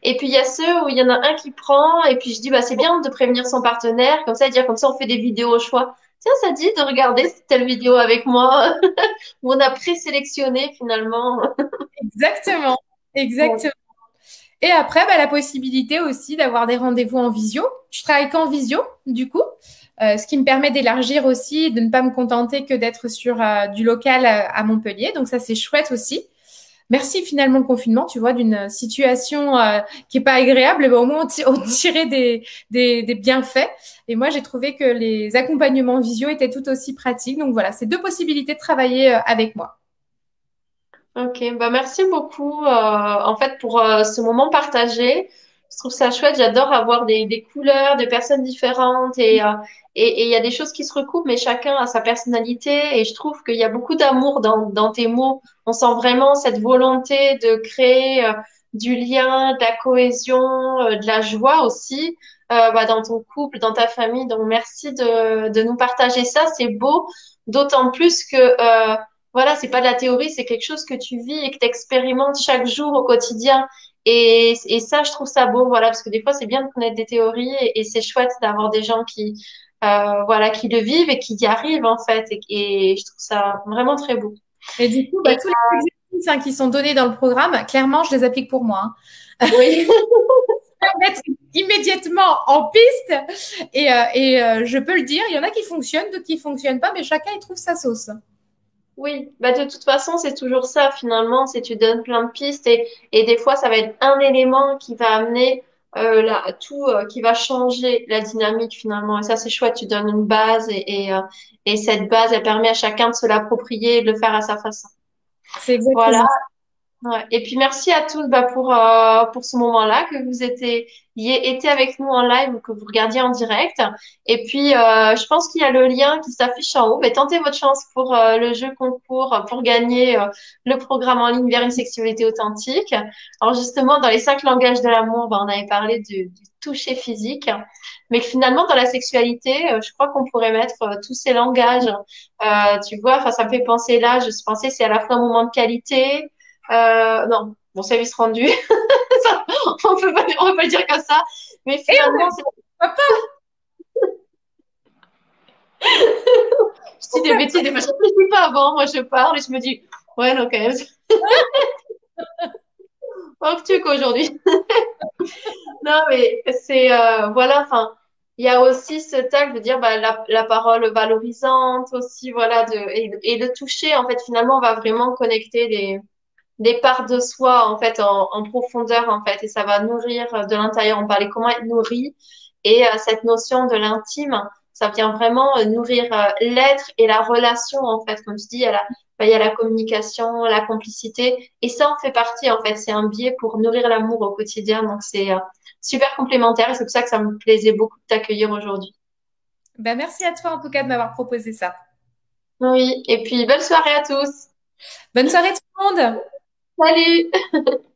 et puis il y a ceux où il y en a un qui prend, et puis je dis bah c'est bien de prévenir son partenaire, comme ça dire comme ça on fait des vidéos au choix. Tiens, ça dit de regarder telle vidéo avec moi, *laughs* où on a présélectionné finalement. exactement, exactement. Et après, bah, la possibilité aussi d'avoir des rendez-vous en visio. Je travaille qu'en visio, du coup, euh, ce qui me permet d'élargir aussi, de ne pas me contenter que d'être sur euh, du local euh, à Montpellier. Donc ça, c'est chouette aussi. Merci finalement le confinement, tu vois, d'une situation qui est pas agréable, mais au moins on, tirait des, des, des, bienfaits. Et moi, j'ai trouvé que les accompagnements visio étaient tout aussi pratiques. Donc voilà, c'est deux possibilités de travailler avec moi. Ok, bah merci beaucoup euh, en fait pour euh, ce moment partagé. Je trouve ça chouette. J'adore avoir des, des couleurs, des personnes différentes et euh, et il y a des choses qui se recoupent, mais chacun a sa personnalité et je trouve qu'il y a beaucoup d'amour dans, dans tes mots. On sent vraiment cette volonté de créer du lien, de la cohésion, de la joie aussi bah, dans ton couple, dans ta famille. Donc merci de, de nous partager ça. C'est beau, d'autant plus que voilà, c'est pas de la théorie, c'est quelque chose que tu vis et que tu expérimentes chaque jour au quotidien. Et, et, ça, je trouve ça beau, voilà, parce que des fois, c'est bien de connaître des théories et, c'est chouette d'avoir des gens qui, euh, voilà, qui le vivent et qui y arrivent, en fait. Et, je trouve ça vraiment très beau. Et du coup, bah, tous les exercices hein, qui sont donnés dans le programme, clairement, je les applique pour moi. Hein. Oui. *laughs* mettre immédiatement en piste et, euh, et euh, je peux le dire, il y en a qui fonctionnent, d'autres qui fonctionnent pas, mais chacun il trouve sa sauce. Oui, bah de toute façon, c'est toujours ça finalement, c'est tu donnes plein de pistes et, et des fois, ça va être un élément qui va amener euh, là, tout, euh, qui va changer la dynamique finalement. Et ça, c'est chouette, tu donnes une base et, et, euh, et cette base, elle permet à chacun de se l'approprier et de le faire à sa façon. C'est exactement voilà. Et puis merci à tous bah, pour euh, pour ce moment-là que vous étiez été avec nous en live ou que vous regardiez en direct. Et puis euh, je pense qu'il y a le lien qui s'affiche en haut. Mais tentez votre chance pour euh, le jeu concours pour gagner le programme en ligne vers une sexualité authentique. Alors justement dans les cinq langages de l'amour, bah, on avait parlé du, du, toucher physique, mais finalement dans la sexualité, je crois qu'on pourrait mettre tous ces langages. tu vois, enfin ça me fait penser là. Je pensais c'est à la fois un moment de qualité euh, non, mon service rendu. *laughs* on peut pas, on peut pas dire comme ça. Mais finalement, c'est papa. *laughs* je dis des bêtises, des fois, je ne pas avant. Moi, je parle et je me dis, ouais, non, quand même. oh, tu qu'aujourd'hui. *laughs* non, mais c'est, euh, voilà, enfin, il y a aussi ce tact de dire bah, la, la, parole valorisante aussi, voilà, de, et, et le toucher, en fait, finalement, on va vraiment connecter les, des parts de soi en fait en, en, profondeur en fait et ça va nourrir de l'intérieur. On parlait comment être nourri et euh, cette notion de l'intime, ça vient vraiment euh, nourrir euh, l'être et la relation en fait. Comme tu dis, il y a la, bah, il y a la communication, la complicité et ça en fait partie en fait. C'est un biais pour nourrir l'amour au quotidien. Donc c'est super complémentaires et c'est pour ça que ça me plaisait beaucoup de t'accueillir aujourd'hui. Ben, merci à toi en tout cas de m'avoir proposé ça. Oui, et puis bonne soirée à tous. Bonne soirée tout le monde. Salut *laughs*